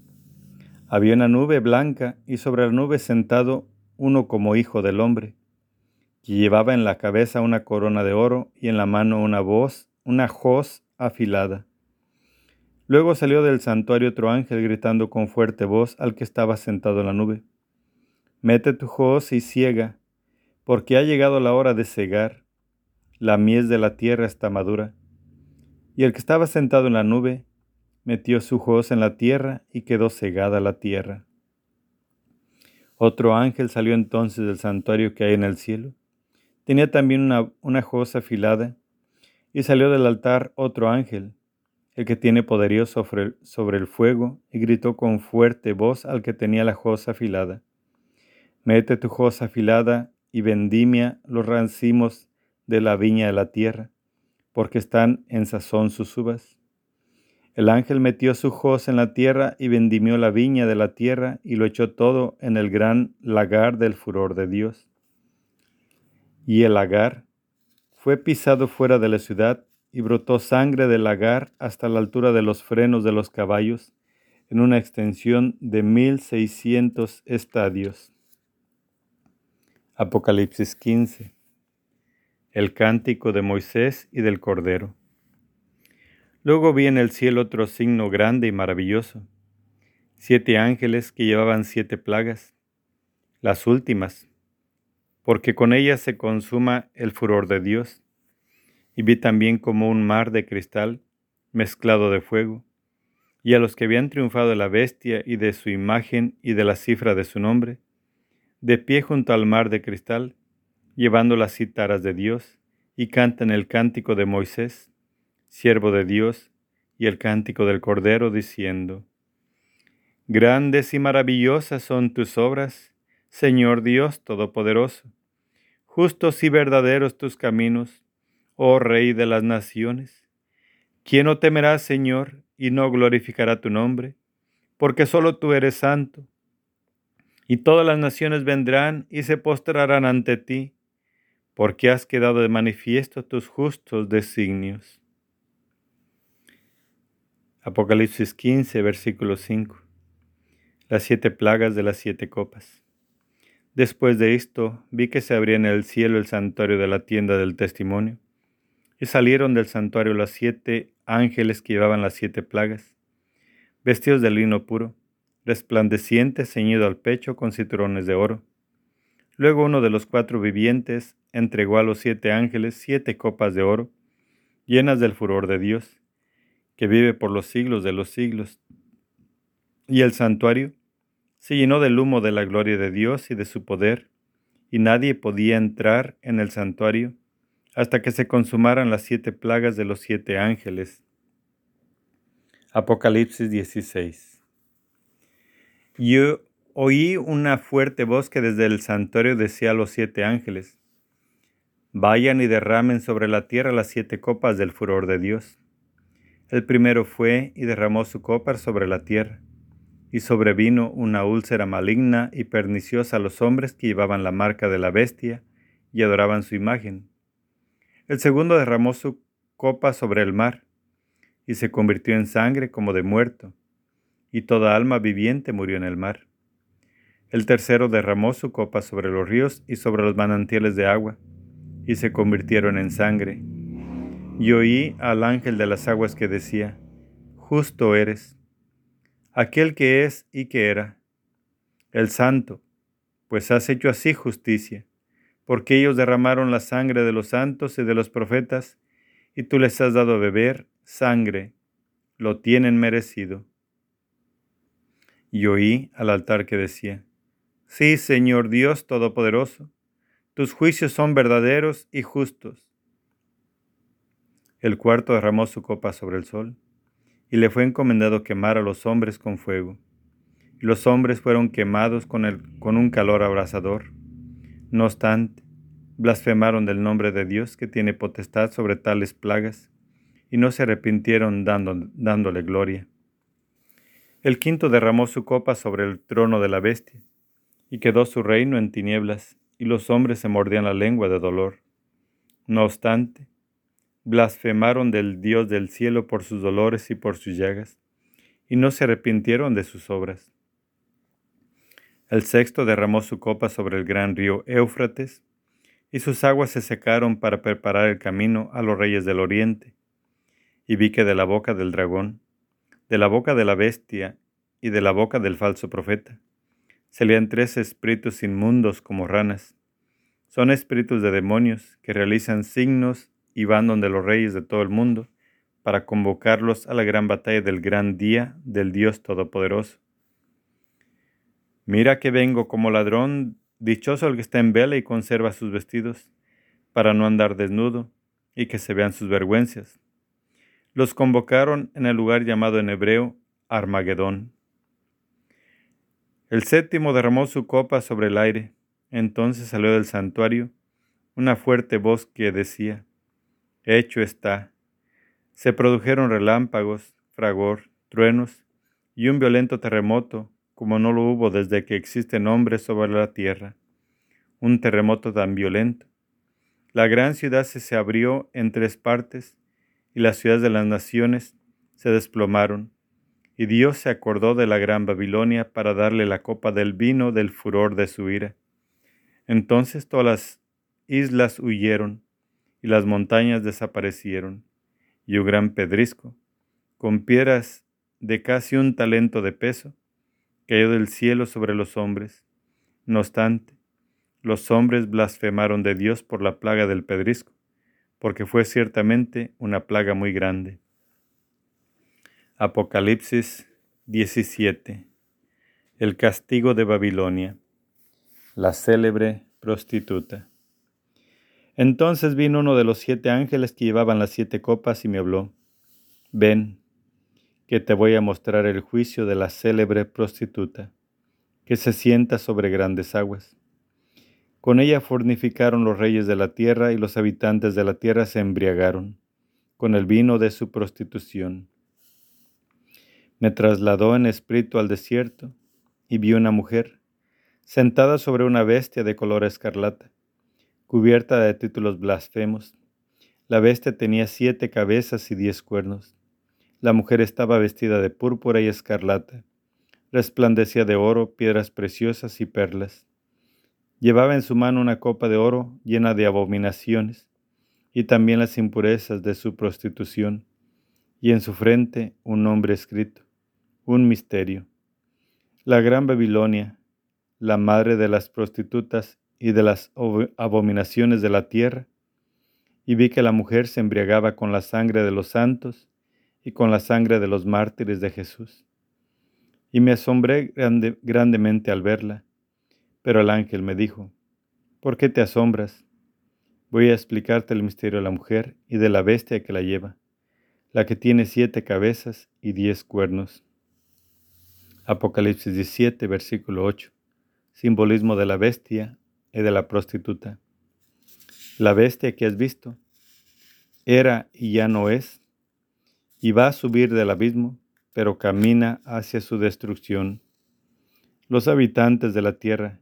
Había una nube blanca y sobre la nube sentado uno como hijo del hombre, que llevaba en la cabeza una corona de oro y en la mano una voz, una hoz afilada. Luego salió del santuario otro ángel gritando con fuerte voz al que estaba sentado en la nube. Mete tu hoz y ciega, porque ha llegado la hora de cegar. La mies de la tierra está madura. Y el que estaba sentado en la nube metió su hoz en la tierra y quedó cegada la tierra. Otro ángel salió entonces del santuario que hay en el cielo. Tenía también una, una afilada, y salió del altar otro ángel, el que tiene poderío sobre el, sobre el fuego, y gritó con fuerte voz al que tenía la hoz afilada. Mete tu hoz afilada y vendimia los rancimos de la viña de la tierra porque están en sazón sus uvas. El ángel metió su hoz en la tierra y vendimió la viña de la tierra y lo echó todo en el gran lagar del furor de Dios. Y el lagar fue pisado fuera de la ciudad y brotó sangre del lagar hasta la altura de los frenos de los caballos en una extensión de mil seiscientos estadios. Apocalipsis 15 el cántico de Moisés y del Cordero. Luego vi en el cielo otro signo grande y maravilloso, siete ángeles que llevaban siete plagas, las últimas, porque con ellas se consuma el furor de Dios. Y vi también como un mar de cristal mezclado de fuego, y a los que habían triunfado de la bestia y de su imagen y de la cifra de su nombre, de pie junto al mar de cristal, llevando las citaras de Dios, y cantan el cántico de Moisés, siervo de Dios, y el cántico del Cordero, diciendo, Grandes y maravillosas son tus obras, Señor Dios Todopoderoso. Justos y verdaderos tus caminos, oh Rey de las naciones. ¿Quién no temerá, Señor, y no glorificará tu nombre? Porque solo tú eres santo. Y todas las naciones vendrán y se postrarán ante ti porque has quedado de manifiesto tus justos designios. Apocalipsis 15, versículo 5. Las siete plagas de las siete copas. Después de esto, vi que se abría en el cielo el santuario de la tienda del testimonio, y salieron del santuario los siete ángeles que llevaban las siete plagas, vestidos de lino puro, resplandeciente, ceñido al pecho con cinturones de oro. Luego uno de los cuatro vivientes entregó a los siete ángeles siete copas de oro, llenas del furor de Dios, que vive por los siglos de los siglos. Y el santuario se llenó del humo de la gloria de Dios y de su poder, y nadie podía entrar en el santuario hasta que se consumaran las siete plagas de los siete ángeles. Apocalipsis 16. Yo oí una fuerte voz que desde el santuario decía a los siete ángeles, Vayan y derramen sobre la tierra las siete copas del furor de Dios. El primero fue y derramó su copa sobre la tierra, y sobrevino una úlcera maligna y perniciosa a los hombres que llevaban la marca de la bestia y adoraban su imagen. El segundo derramó su copa sobre el mar, y se convirtió en sangre como de muerto, y toda alma viviente murió en el mar. El tercero derramó su copa sobre los ríos y sobre los manantiales de agua, y se convirtieron en sangre. Y oí al ángel de las aguas que decía, Justo eres, aquel que es y que era, el santo, pues has hecho así justicia, porque ellos derramaron la sangre de los santos y de los profetas, y tú les has dado a beber sangre, lo tienen merecido. Y oí al altar que decía, Sí, Señor Dios Todopoderoso, tus juicios son verdaderos y justos. El cuarto derramó su copa sobre el sol, y le fue encomendado quemar a los hombres con fuego. Y los hombres fueron quemados con, el, con un calor abrasador. No obstante, blasfemaron del nombre de Dios que tiene potestad sobre tales plagas, y no se arrepintieron dándole gloria. El quinto derramó su copa sobre el trono de la bestia, y quedó su reino en tinieblas, y los hombres se mordían la lengua de dolor. No obstante, blasfemaron del Dios del cielo por sus dolores y por sus llagas, y no se arrepintieron de sus obras. El sexto derramó su copa sobre el gran río Éufrates, y sus aguas se secaron para preparar el camino a los reyes del oriente. Y vi que de la boca del dragón, de la boca de la bestia y de la boca del falso profeta, salían tres espíritus inmundos como ranas. Son espíritus de demonios que realizan signos y van donde los reyes de todo el mundo para convocarlos a la gran batalla del gran día del Dios Todopoderoso. Mira que vengo como ladrón, dichoso el que está en vela y conserva sus vestidos, para no andar desnudo y que se vean sus vergüenzas. Los convocaron en el lugar llamado en hebreo Armagedón. El séptimo derramó su copa sobre el aire. Entonces salió del santuario una fuerte voz que decía, Hecho está. Se produjeron relámpagos, fragor, truenos y un violento terremoto, como no lo hubo desde que existen hombres sobre la tierra. Un terremoto tan violento. La gran ciudad se, se abrió en tres partes y las ciudades de las naciones se desplomaron y Dios se acordó de la gran Babilonia para darle la copa del vino del furor de su ira. Entonces todas las islas huyeron, y las montañas desaparecieron, y un gran pedrisco, con piedras de casi un talento de peso, cayó del cielo sobre los hombres. No obstante, los hombres blasfemaron de Dios por la plaga del pedrisco, porque fue ciertamente una plaga muy grande. Apocalipsis 17. El castigo de Babilonia. La célebre prostituta. Entonces vino uno de los siete ángeles que llevaban las siete copas y me habló. Ven, que te voy a mostrar el juicio de la célebre prostituta, que se sienta sobre grandes aguas. Con ella fornificaron los reyes de la tierra y los habitantes de la tierra se embriagaron con el vino de su prostitución me trasladó en espíritu al desierto y vi una mujer sentada sobre una bestia de color escarlata, cubierta de títulos blasfemos. La bestia tenía siete cabezas y diez cuernos. La mujer estaba vestida de púrpura y escarlata, resplandecía de oro, piedras preciosas y perlas. Llevaba en su mano una copa de oro llena de abominaciones y también las impurezas de su prostitución, y en su frente un nombre escrito un misterio. La gran Babilonia, la madre de las prostitutas y de las abominaciones de la tierra, y vi que la mujer se embriagaba con la sangre de los santos y con la sangre de los mártires de Jesús. Y me asombré grandemente al verla, pero el ángel me dijo, ¿por qué te asombras? Voy a explicarte el misterio de la mujer y de la bestia que la lleva, la que tiene siete cabezas y diez cuernos. Apocalipsis 17, versículo 8. Simbolismo de la bestia y de la prostituta. La bestia que has visto era y ya no es, y va a subir del abismo, pero camina hacia su destrucción. Los habitantes de la tierra,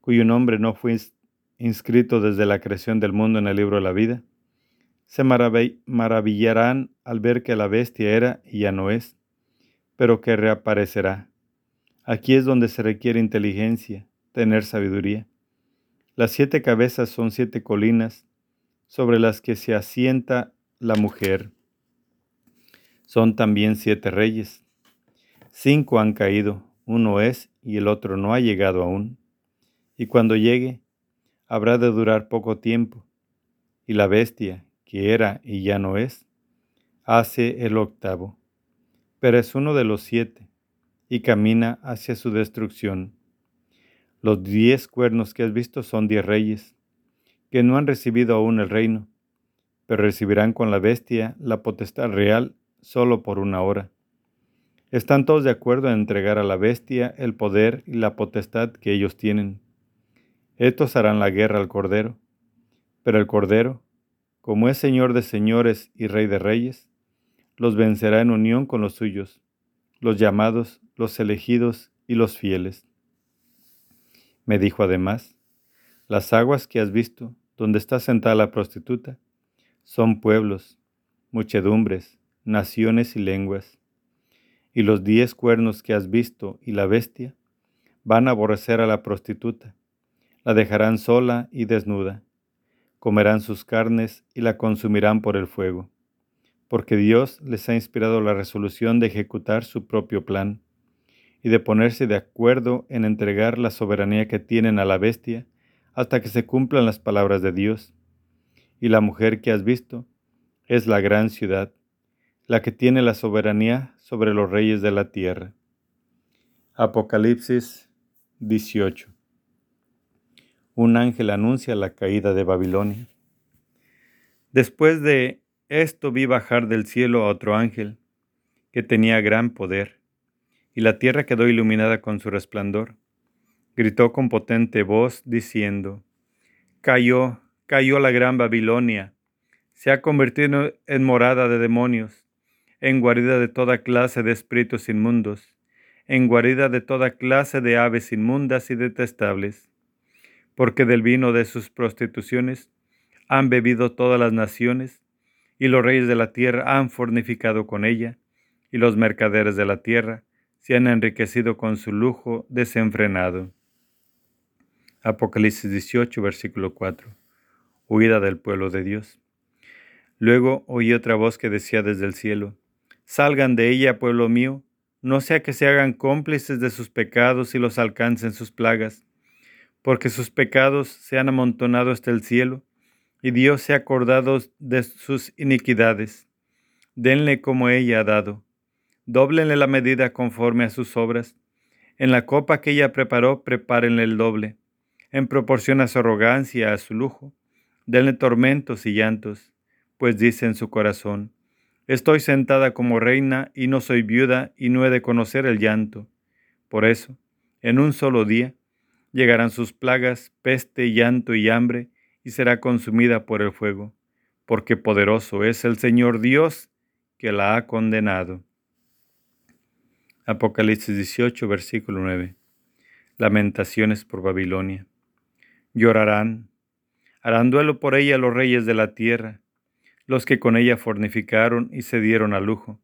cuyo nombre no fue inscrito desde la creación del mundo en el libro de la vida, se maravillarán al ver que la bestia era y ya no es, pero que reaparecerá. Aquí es donde se requiere inteligencia, tener sabiduría. Las siete cabezas son siete colinas sobre las que se asienta la mujer. Son también siete reyes. Cinco han caído, uno es y el otro no ha llegado aún. Y cuando llegue, habrá de durar poco tiempo. Y la bestia, que era y ya no es, hace el octavo. Pero es uno de los siete, y camina hacia su destrucción. Los diez cuernos que has visto son diez reyes, que no han recibido aún el reino, pero recibirán con la bestia la potestad real solo por una hora. Están todos de acuerdo en entregar a la bestia el poder y la potestad que ellos tienen. Estos harán la guerra al Cordero, pero el Cordero, como es Señor de señores y Rey de reyes, los vencerá en unión con los suyos, los llamados, los elegidos y los fieles. Me dijo además, las aguas que has visto, donde está sentada la prostituta, son pueblos, muchedumbres, naciones y lenguas. Y los diez cuernos que has visto y la bestia van a aborrecer a la prostituta, la dejarán sola y desnuda, comerán sus carnes y la consumirán por el fuego, porque Dios les ha inspirado la resolución de ejecutar su propio plan y de ponerse de acuerdo en entregar la soberanía que tienen a la bestia hasta que se cumplan las palabras de Dios. Y la mujer que has visto es la gran ciudad, la que tiene la soberanía sobre los reyes de la tierra. Apocalipsis 18. Un ángel anuncia la caída de Babilonia. Después de esto vi bajar del cielo a otro ángel, que tenía gran poder y la tierra quedó iluminada con su resplandor. Gritó con potente voz, diciendo, Cayó, cayó la gran Babilonia, se ha convertido en morada de demonios, en guarida de toda clase de espíritus inmundos, en guarida de toda clase de aves inmundas y detestables, porque del vino de sus prostituciones han bebido todas las naciones, y los reyes de la tierra han fornificado con ella, y los mercaderes de la tierra se han enriquecido con su lujo desenfrenado. Apocalipsis 18, versículo 4. Huida del pueblo de Dios. Luego oí otra voz que decía desde el cielo, Salgan de ella, pueblo mío, no sea que se hagan cómplices de sus pecados y los alcancen sus plagas, porque sus pecados se han amontonado hasta el cielo, y Dios se ha acordado de sus iniquidades. Denle como ella ha dado Dóblenle la medida conforme a sus obras. En la copa que ella preparó, prepárenle el doble. En proporción a su arrogancia, a su lujo, denle tormentos y llantos, pues dice en su corazón, Estoy sentada como reina y no soy viuda y no he de conocer el llanto. Por eso, en un solo día, llegarán sus plagas, peste, llanto y hambre, y será consumida por el fuego, porque poderoso es el Señor Dios que la ha condenado. Apocalipsis 18, versículo 9. Lamentaciones por Babilonia. Llorarán, harán duelo por ella los reyes de la tierra, los que con ella fornificaron y se dieron a lujo.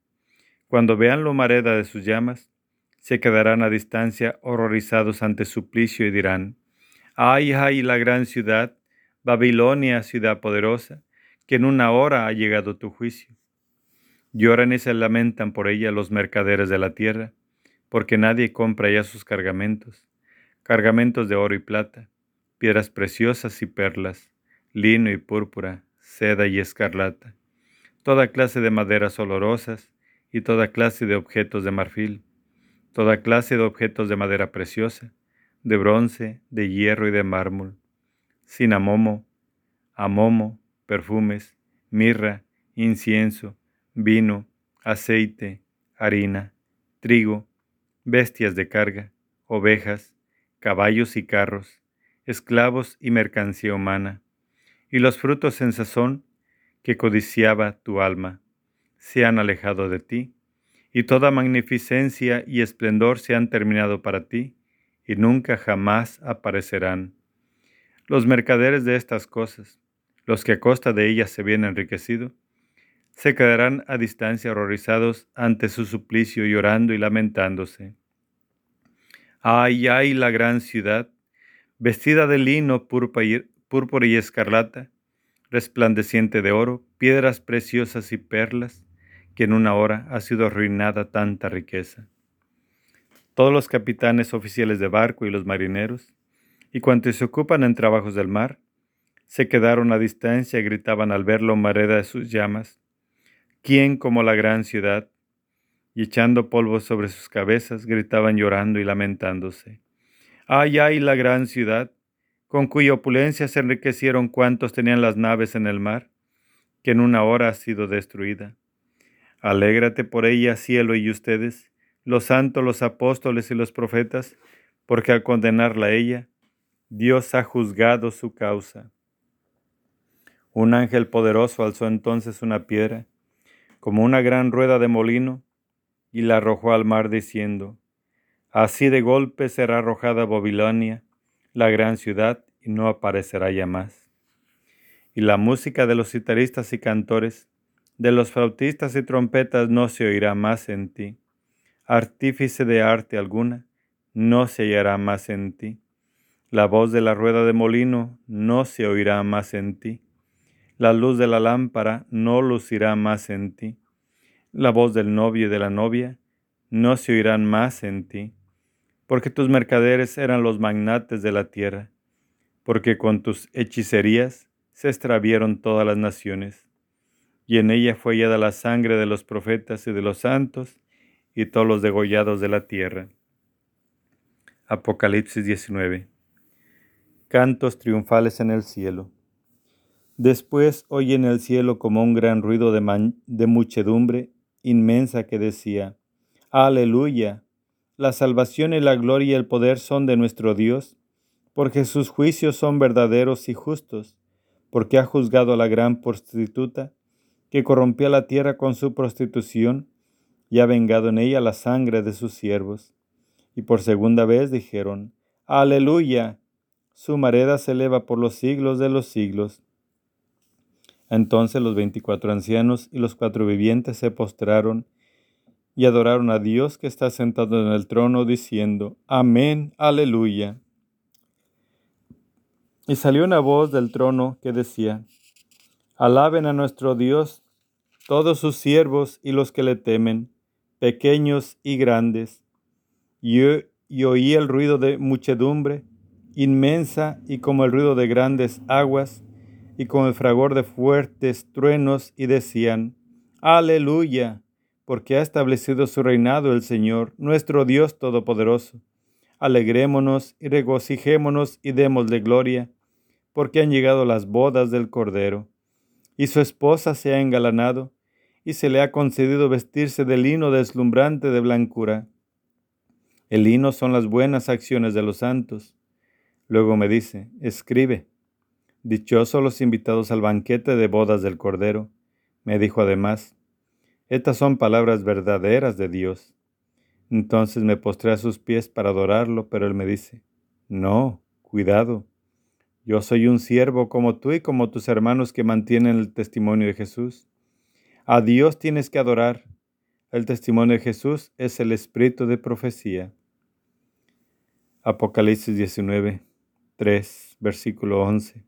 Cuando vean lo mareda de sus llamas, se quedarán a distancia horrorizados ante suplicio y dirán, ay, ay, la gran ciudad, Babilonia, ciudad poderosa, que en una hora ha llegado tu juicio. Lloran y se lamentan por ella los mercaderes de la tierra, porque nadie compra ya sus cargamentos, cargamentos de oro y plata, piedras preciosas y perlas, lino y púrpura, seda y escarlata, toda clase de maderas olorosas y toda clase de objetos de marfil, toda clase de objetos de madera preciosa, de bronce, de hierro y de mármol, cinamomo, amomo, perfumes, mirra, incienso, vino, aceite, harina, trigo, bestias de carga, ovejas, caballos y carros, esclavos y mercancía humana, y los frutos en sazón que codiciaba tu alma, se han alejado de ti, y toda magnificencia y esplendor se han terminado para ti, y nunca jamás aparecerán. Los mercaderes de estas cosas, los que a costa de ellas se vienen enriquecido, se quedarán a distancia horrorizados ante su suplicio, llorando y lamentándose. Ay, ay, la gran ciudad, vestida de lino púrpura y escarlata, resplandeciente de oro, piedras preciosas y perlas, que en una hora ha sido arruinada tanta riqueza. Todos los capitanes oficiales de barco y los marineros, y cuantos se ocupan en trabajos del mar, se quedaron a distancia y gritaban al ver la humareda de sus llamas, ¿quién como la gran ciudad? Y echando polvo sobre sus cabezas, gritaban llorando y lamentándose. ¡Ay, ay, la gran ciudad! Con cuya opulencia se enriquecieron cuantos tenían las naves en el mar, que en una hora ha sido destruida. Alégrate por ella, cielo y ustedes, los santos, los apóstoles y los profetas, porque al condenarla a ella, Dios ha juzgado su causa. Un ángel poderoso alzó entonces una piedra, como una gran rueda de molino, y la arrojó al mar diciendo, Así de golpe será arrojada Babilonia, la gran ciudad, y no aparecerá ya más. Y la música de los citaristas y cantores, de los flautistas y trompetas no se oirá más en ti. Artífice de arte alguna, no se hallará más en ti. La voz de la rueda de molino no se oirá más en ti. La luz de la lámpara no lucirá más en ti. La voz del novio y de la novia no se oirán más en ti, porque tus mercaderes eran los magnates de la tierra, porque con tus hechicerías se extravieron todas las naciones, y en ella fue hallada la sangre de los profetas y de los santos y todos los degollados de la tierra. Apocalipsis 19. Cantos triunfales en el cielo. Después oí en el cielo como un gran ruido de, de muchedumbre inmensa que decía, Aleluya, la salvación y la gloria y el poder son de nuestro Dios, porque sus juicios son verdaderos y justos, porque ha juzgado a la gran prostituta que corrompió la tierra con su prostitución y ha vengado en ella la sangre de sus siervos. Y por segunda vez dijeron, Aleluya, su mareda se eleva por los siglos de los siglos. Entonces los veinticuatro ancianos y los cuatro vivientes se postraron y adoraron a Dios que está sentado en el trono, diciendo, Amén, aleluya. Y salió una voz del trono que decía, Alaben a nuestro Dios todos sus siervos y los que le temen, pequeños y grandes. Y, y oí el ruido de muchedumbre, inmensa y como el ruido de grandes aguas, y con el fragor de fuertes truenos, y decían, Aleluya, porque ha establecido su reinado el Señor, nuestro Dios Todopoderoso. Alegrémonos y regocijémonos y démosle gloria, porque han llegado las bodas del Cordero, y su esposa se ha engalanado, y se le ha concedido vestirse de lino deslumbrante de blancura. El lino son las buenas acciones de los santos. Luego me dice, escribe, Dichosos los invitados al banquete de bodas del Cordero. Me dijo además, estas son palabras verdaderas de Dios. Entonces me postré a sus pies para adorarlo, pero él me dice, no, cuidado. Yo soy un siervo como tú y como tus hermanos que mantienen el testimonio de Jesús. A Dios tienes que adorar. El testimonio de Jesús es el espíritu de profecía. Apocalipsis 19, 3, versículo 11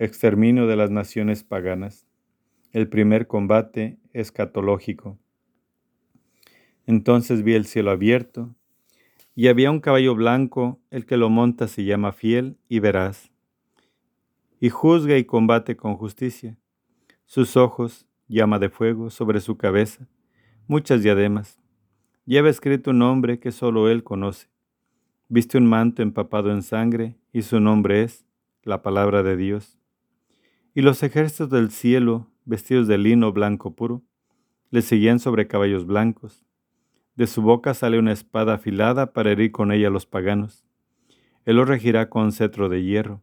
exterminio de las naciones paganas, el primer combate escatológico. Entonces vi el cielo abierto, y había un caballo blanco, el que lo monta se llama fiel y veraz, y juzga y combate con justicia. Sus ojos, llama de fuego, sobre su cabeza, muchas diademas. Lleva escrito un nombre que solo él conoce. Viste un manto empapado en sangre, y su nombre es la palabra de Dios. Y los ejércitos del cielo, vestidos de lino blanco puro, le seguían sobre caballos blancos. De su boca sale una espada afilada para herir con ella a los paganos. Él lo regirá con cetro de hierro.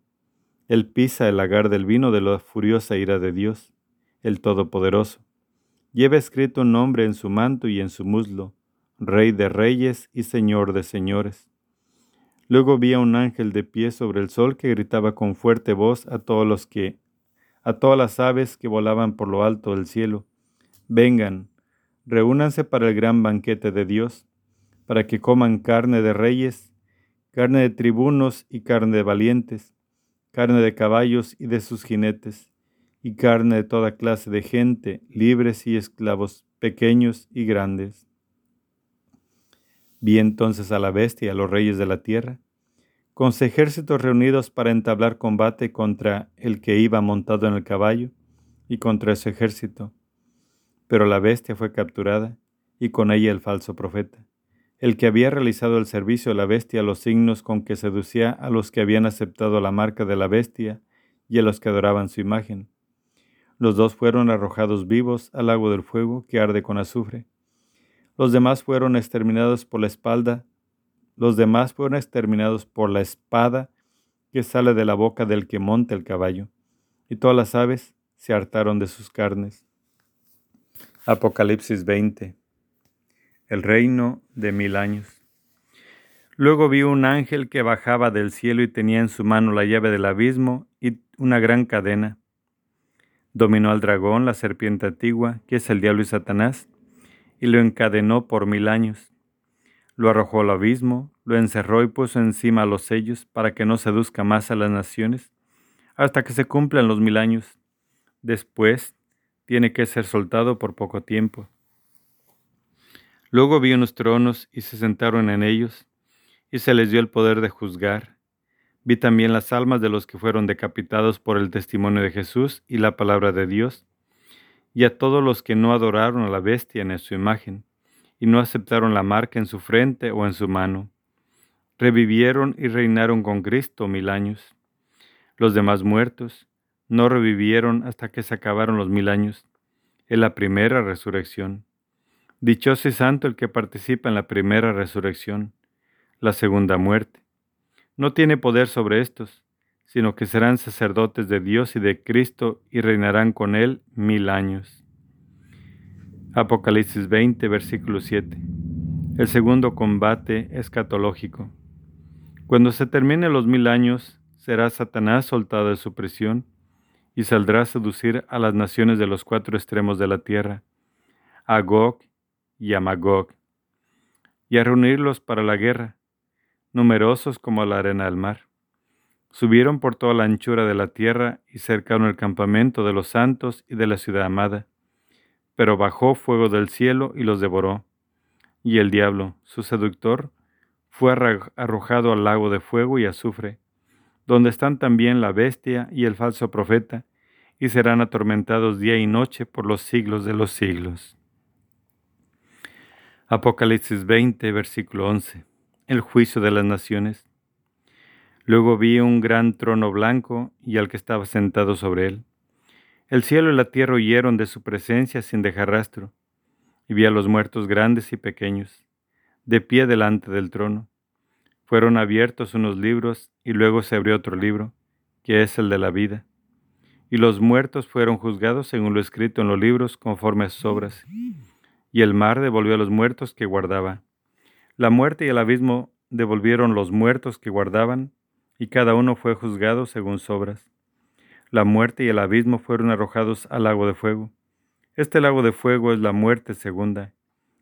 Él pisa el lagar del vino de la furiosa ira de Dios, el Todopoderoso. Lleva escrito un nombre en su manto y en su muslo, Rey de reyes y Señor de señores. Luego vi a un ángel de pie sobre el sol que gritaba con fuerte voz a todos los que, a todas las aves que volaban por lo alto del cielo, vengan, reúnanse para el gran banquete de Dios, para que coman carne de reyes, carne de tribunos y carne de valientes, carne de caballos y de sus jinetes, y carne de toda clase de gente, libres y esclavos, pequeños y grandes. Vi entonces a la bestia y a los reyes de la tierra, con sus ejércitos reunidos para entablar combate contra el que iba montado en el caballo y contra su ejército. Pero la bestia fue capturada, y con ella el falso profeta, el que había realizado el servicio de la bestia los signos con que seducía a los que habían aceptado la marca de la bestia y a los que adoraban su imagen. Los dos fueron arrojados vivos al lago del fuego que arde con azufre. Los demás fueron exterminados por la espalda, los demás fueron exterminados por la espada que sale de la boca del que monta el caballo, y todas las aves se hartaron de sus carnes. Apocalipsis 20. El reino de mil años. Luego vi un ángel que bajaba del cielo y tenía en su mano la llave del abismo y una gran cadena. Dominó al dragón, la serpiente antigua, que es el diablo y Satanás, y lo encadenó por mil años. Lo arrojó al abismo, lo encerró y puso encima los sellos para que no seduzca más a las naciones, hasta que se cumplan los mil años. Después tiene que ser soltado por poco tiempo. Luego vi unos tronos y se sentaron en ellos, y se les dio el poder de juzgar. Vi también las almas de los que fueron decapitados por el testimonio de Jesús y la palabra de Dios, y a todos los que no adoraron a la bestia en su imagen, y no aceptaron la marca en su frente o en su mano. Revivieron y reinaron con Cristo mil años. Los demás muertos, no revivieron hasta que se acabaron los mil años. Es la primera resurrección. Dichoso y santo el que participa en la primera resurrección. La segunda muerte. No tiene poder sobre estos, sino que serán sacerdotes de Dios y de Cristo y reinarán con él mil años. Apocalipsis 20, versículo 7. El segundo combate escatológico. Cuando se terminen los mil años, será Satanás soltado de su prisión y saldrá a seducir a las naciones de los cuatro extremos de la tierra, a Gog y a Magog, y a reunirlos para la guerra, numerosos como la arena del mar. Subieron por toda la anchura de la tierra y cercaron el campamento de los santos y de la ciudad amada. Pero bajó fuego del cielo y los devoró. Y el diablo, su seductor, fue arrojado al lago de fuego y azufre, donde están también la bestia y el falso profeta, y serán atormentados día y noche por los siglos de los siglos. Apocalipsis 20, versículo 11. El juicio de las naciones. Luego vi un gran trono blanco y al que estaba sentado sobre él. El cielo y la tierra huyeron de su presencia sin dejar rastro, y vi a los muertos grandes y pequeños, de pie delante del trono fueron abiertos unos libros y luego se abrió otro libro, que es el de la vida. Y los muertos fueron juzgados según lo escrito en los libros conforme a sus obras. Y el mar devolvió a los muertos que guardaba. La muerte y el abismo devolvieron los muertos que guardaban, y cada uno fue juzgado según sus obras. La muerte y el abismo fueron arrojados al lago de fuego. Este lago de fuego es la muerte segunda,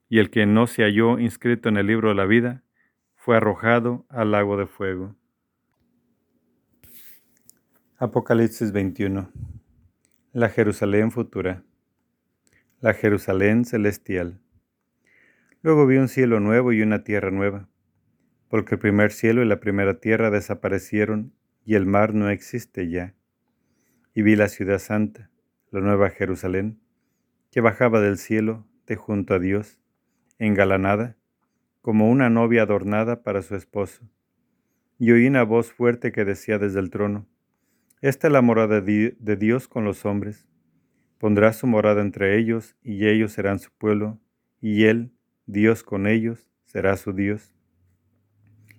y el que no se halló inscrito en el libro de la vida fue arrojado al lago de fuego. Apocalipsis 21. La Jerusalén futura. La Jerusalén celestial. Luego vi un cielo nuevo y una tierra nueva, porque el primer cielo y la primera tierra desaparecieron y el mar no existe ya. Y vi la ciudad santa, la nueva Jerusalén, que bajaba del cielo de junto a Dios, engalanada como una novia adornada para su esposo. Y oí una voz fuerte que decía desde el trono, Esta es la morada de Dios con los hombres. Pondrá su morada entre ellos, y ellos serán su pueblo, y él, Dios con ellos, será su Dios.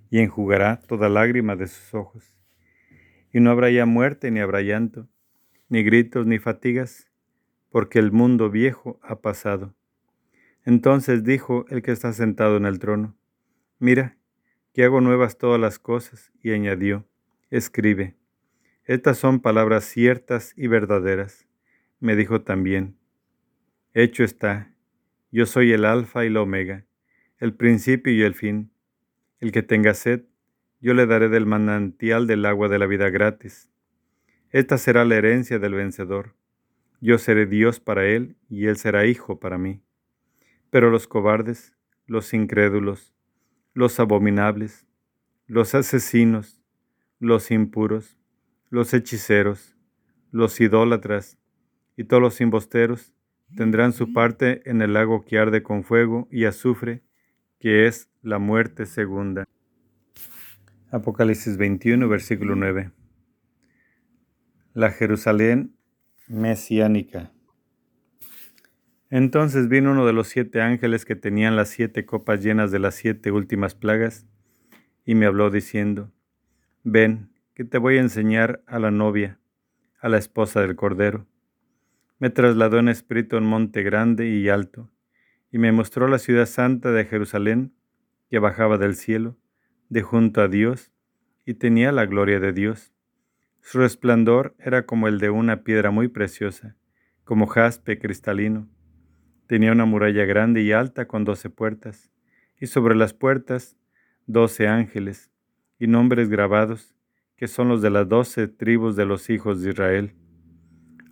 Y enjugará toda lágrima de sus ojos. Y no habrá ya muerte, ni habrá llanto, ni gritos, ni fatigas, porque el mundo viejo ha pasado. Entonces dijo el que está sentado en el trono, Mira, que hago nuevas todas las cosas, y añadió, Escribe, estas son palabras ciertas y verdaderas. Me dijo también, Hecho está, yo soy el alfa y la omega, el principio y el fin. El que tenga sed, yo le daré del manantial del agua de la vida gratis. Esta será la herencia del vencedor. Yo seré Dios para él y él será hijo para mí. Pero los cobardes, los incrédulos, los abominables, los asesinos, los impuros, los hechiceros, los idólatras y todos los imbosteros tendrán su parte en el lago que arde con fuego y azufre, que es la muerte segunda. Apocalipsis 21, versículo 9. La Jerusalén mesiánica. Entonces vino uno de los siete ángeles que tenían las siete copas llenas de las siete últimas plagas, y me habló diciendo, Ven, que te voy a enseñar a la novia, a la esposa del Cordero. Me trasladó en espíritu a un monte grande y alto, y me mostró la ciudad santa de Jerusalén, que bajaba del cielo, de junto a Dios, y tenía la gloria de Dios. Su resplandor era como el de una piedra muy preciosa, como jaspe cristalino Tenía una muralla grande y alta con doce puertas, y sobre las puertas doce ángeles, y nombres grabados, que son los de las doce tribus de los hijos de Israel.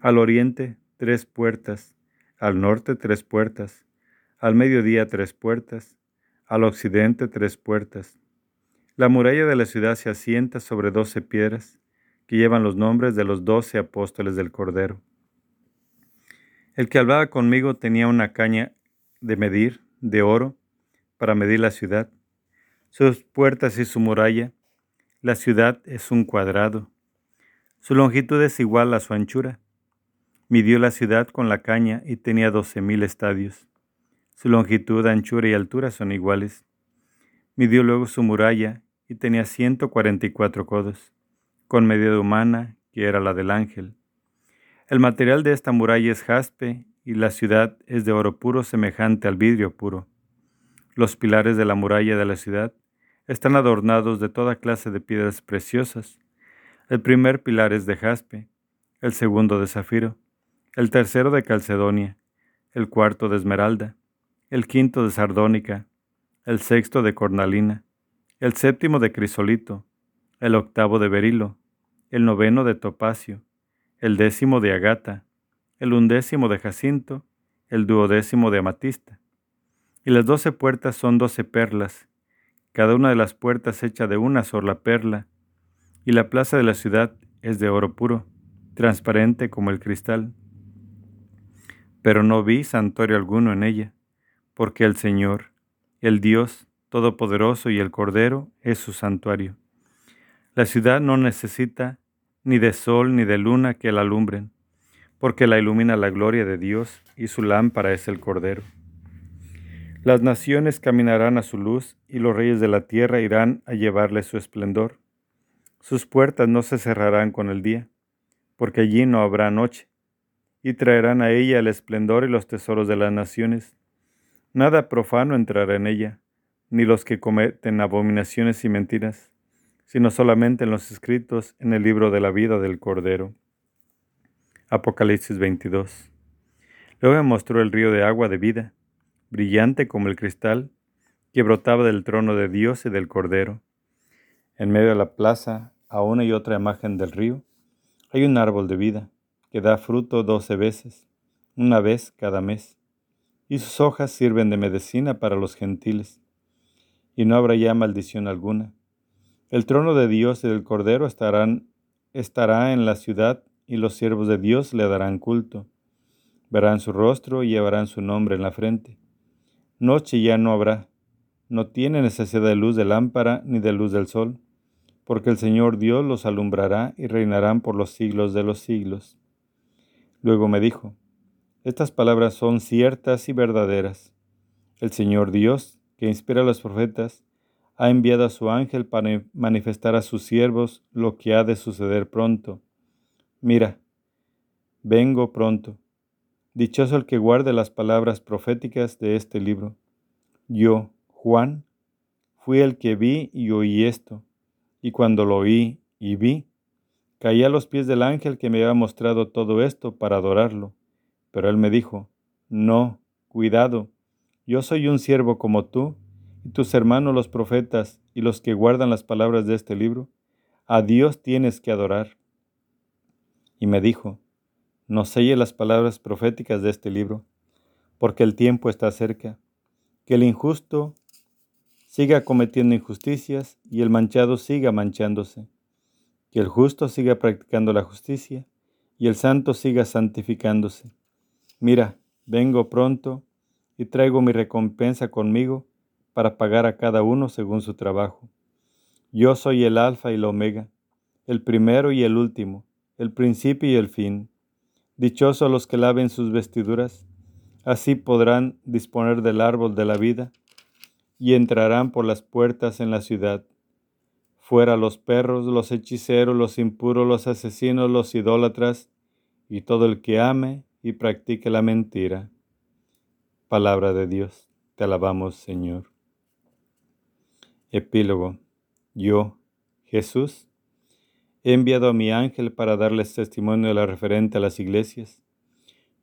Al oriente tres puertas, al norte tres puertas, al mediodía tres puertas, al occidente tres puertas. La muralla de la ciudad se asienta sobre doce piedras, que llevan los nombres de los doce apóstoles del Cordero. El que hablaba conmigo tenía una caña de medir, de oro, para medir la ciudad, sus puertas y su muralla. La ciudad es un cuadrado. Su longitud es igual a su anchura. Midió la ciudad con la caña y tenía doce mil estadios. Su longitud, anchura y altura son iguales. Midió luego su muralla y tenía ciento cuarenta y cuatro codos, con medida humana, que era la del ángel. El material de esta muralla es jaspe y la ciudad es de oro puro semejante al vidrio puro. Los pilares de la muralla de la ciudad están adornados de toda clase de piedras preciosas. El primer pilar es de jaspe, el segundo de zafiro, el tercero de calcedonia, el cuarto de esmeralda, el quinto de sardónica, el sexto de cornalina, el séptimo de crisolito, el octavo de berilo, el noveno de topacio, el décimo de agata, el undécimo de jacinto, el duodécimo de amatista. Y las doce puertas son doce perlas, cada una de las puertas hecha de una sola perla, y la plaza de la ciudad es de oro puro, transparente como el cristal. Pero no vi santuario alguno en ella, porque el Señor, el Dios Todopoderoso y el Cordero es su santuario. La ciudad no necesita ni de sol ni de luna que la alumbren, porque la ilumina la gloria de Dios y su lámpara es el Cordero. Las naciones caminarán a su luz y los reyes de la tierra irán a llevarle su esplendor. Sus puertas no se cerrarán con el día, porque allí no habrá noche, y traerán a ella el esplendor y los tesoros de las naciones. Nada profano entrará en ella, ni los que cometen abominaciones y mentiras sino solamente en los escritos en el libro de la vida del Cordero. Apocalipsis 22. Luego me mostró el río de agua de vida, brillante como el cristal, que brotaba del trono de Dios y del Cordero. En medio de la plaza, a una y otra imagen del río, hay un árbol de vida, que da fruto doce veces, una vez cada mes, y sus hojas sirven de medicina para los gentiles, y no habrá ya maldición alguna el trono de Dios y del Cordero estarán, estará en la ciudad y los siervos de Dios le darán culto. Verán su rostro y llevarán su nombre en la frente. Noche ya no habrá. No tiene necesidad de luz de lámpara ni de luz del sol, porque el Señor Dios los alumbrará y reinarán por los siglos de los siglos. Luego me dijo, estas palabras son ciertas y verdaderas. El Señor Dios, que inspira a los profetas, ha enviado a su ángel para manifestar a sus siervos lo que ha de suceder pronto. Mira, vengo pronto. Dichoso el que guarde las palabras proféticas de este libro. Yo, Juan, fui el que vi y oí esto y cuando lo oí y vi, caí a los pies del ángel que me había mostrado todo esto para adorarlo. Pero él me dijo, No, cuidado, yo soy un siervo como tú, y tus hermanos los profetas y los que guardan las palabras de este libro, a Dios tienes que adorar. Y me dijo, No selle las palabras proféticas de este libro, porque el tiempo está cerca, que el injusto siga cometiendo injusticias y el manchado siga manchándose. Que el justo siga practicando la justicia y el santo siga santificándose. Mira, vengo pronto y traigo mi recompensa conmigo para pagar a cada uno según su trabajo. Yo soy el alfa y el omega, el primero y el último, el principio y el fin. Dichosos los que laven sus vestiduras, así podrán disponer del árbol de la vida y entrarán por las puertas en la ciudad. Fuera los perros, los hechiceros, los impuros, los asesinos, los idólatras, y todo el que ame y practique la mentira. Palabra de Dios, te alabamos Señor. Epílogo. Yo, Jesús, he enviado a mi ángel para darles testimonio de la referente a las iglesias.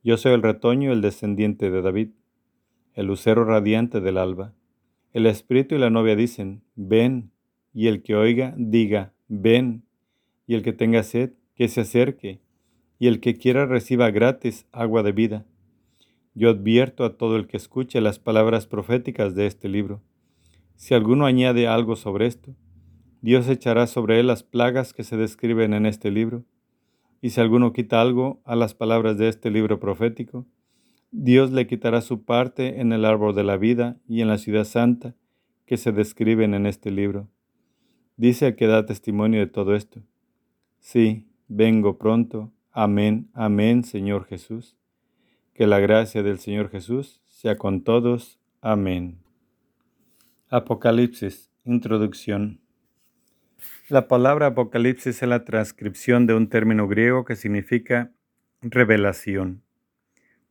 Yo soy el retoño, el descendiente de David, el lucero radiante del alba. El espíritu y la novia dicen, ven, y el que oiga, diga, ven, y el que tenga sed, que se acerque, y el que quiera reciba gratis agua de vida. Yo advierto a todo el que escuche las palabras proféticas de este libro. Si alguno añade algo sobre esto, Dios echará sobre él las plagas que se describen en este libro. Y si alguno quita algo a las palabras de este libro profético, Dios le quitará su parte en el árbol de la vida y en la ciudad santa que se describen en este libro. Dice el que da testimonio de todo esto. Sí, vengo pronto. Amén, amén, Señor Jesús. Que la gracia del Señor Jesús sea con todos. Amén. Apocalipsis, introducción. La palabra Apocalipsis es la transcripción de un término griego que significa revelación.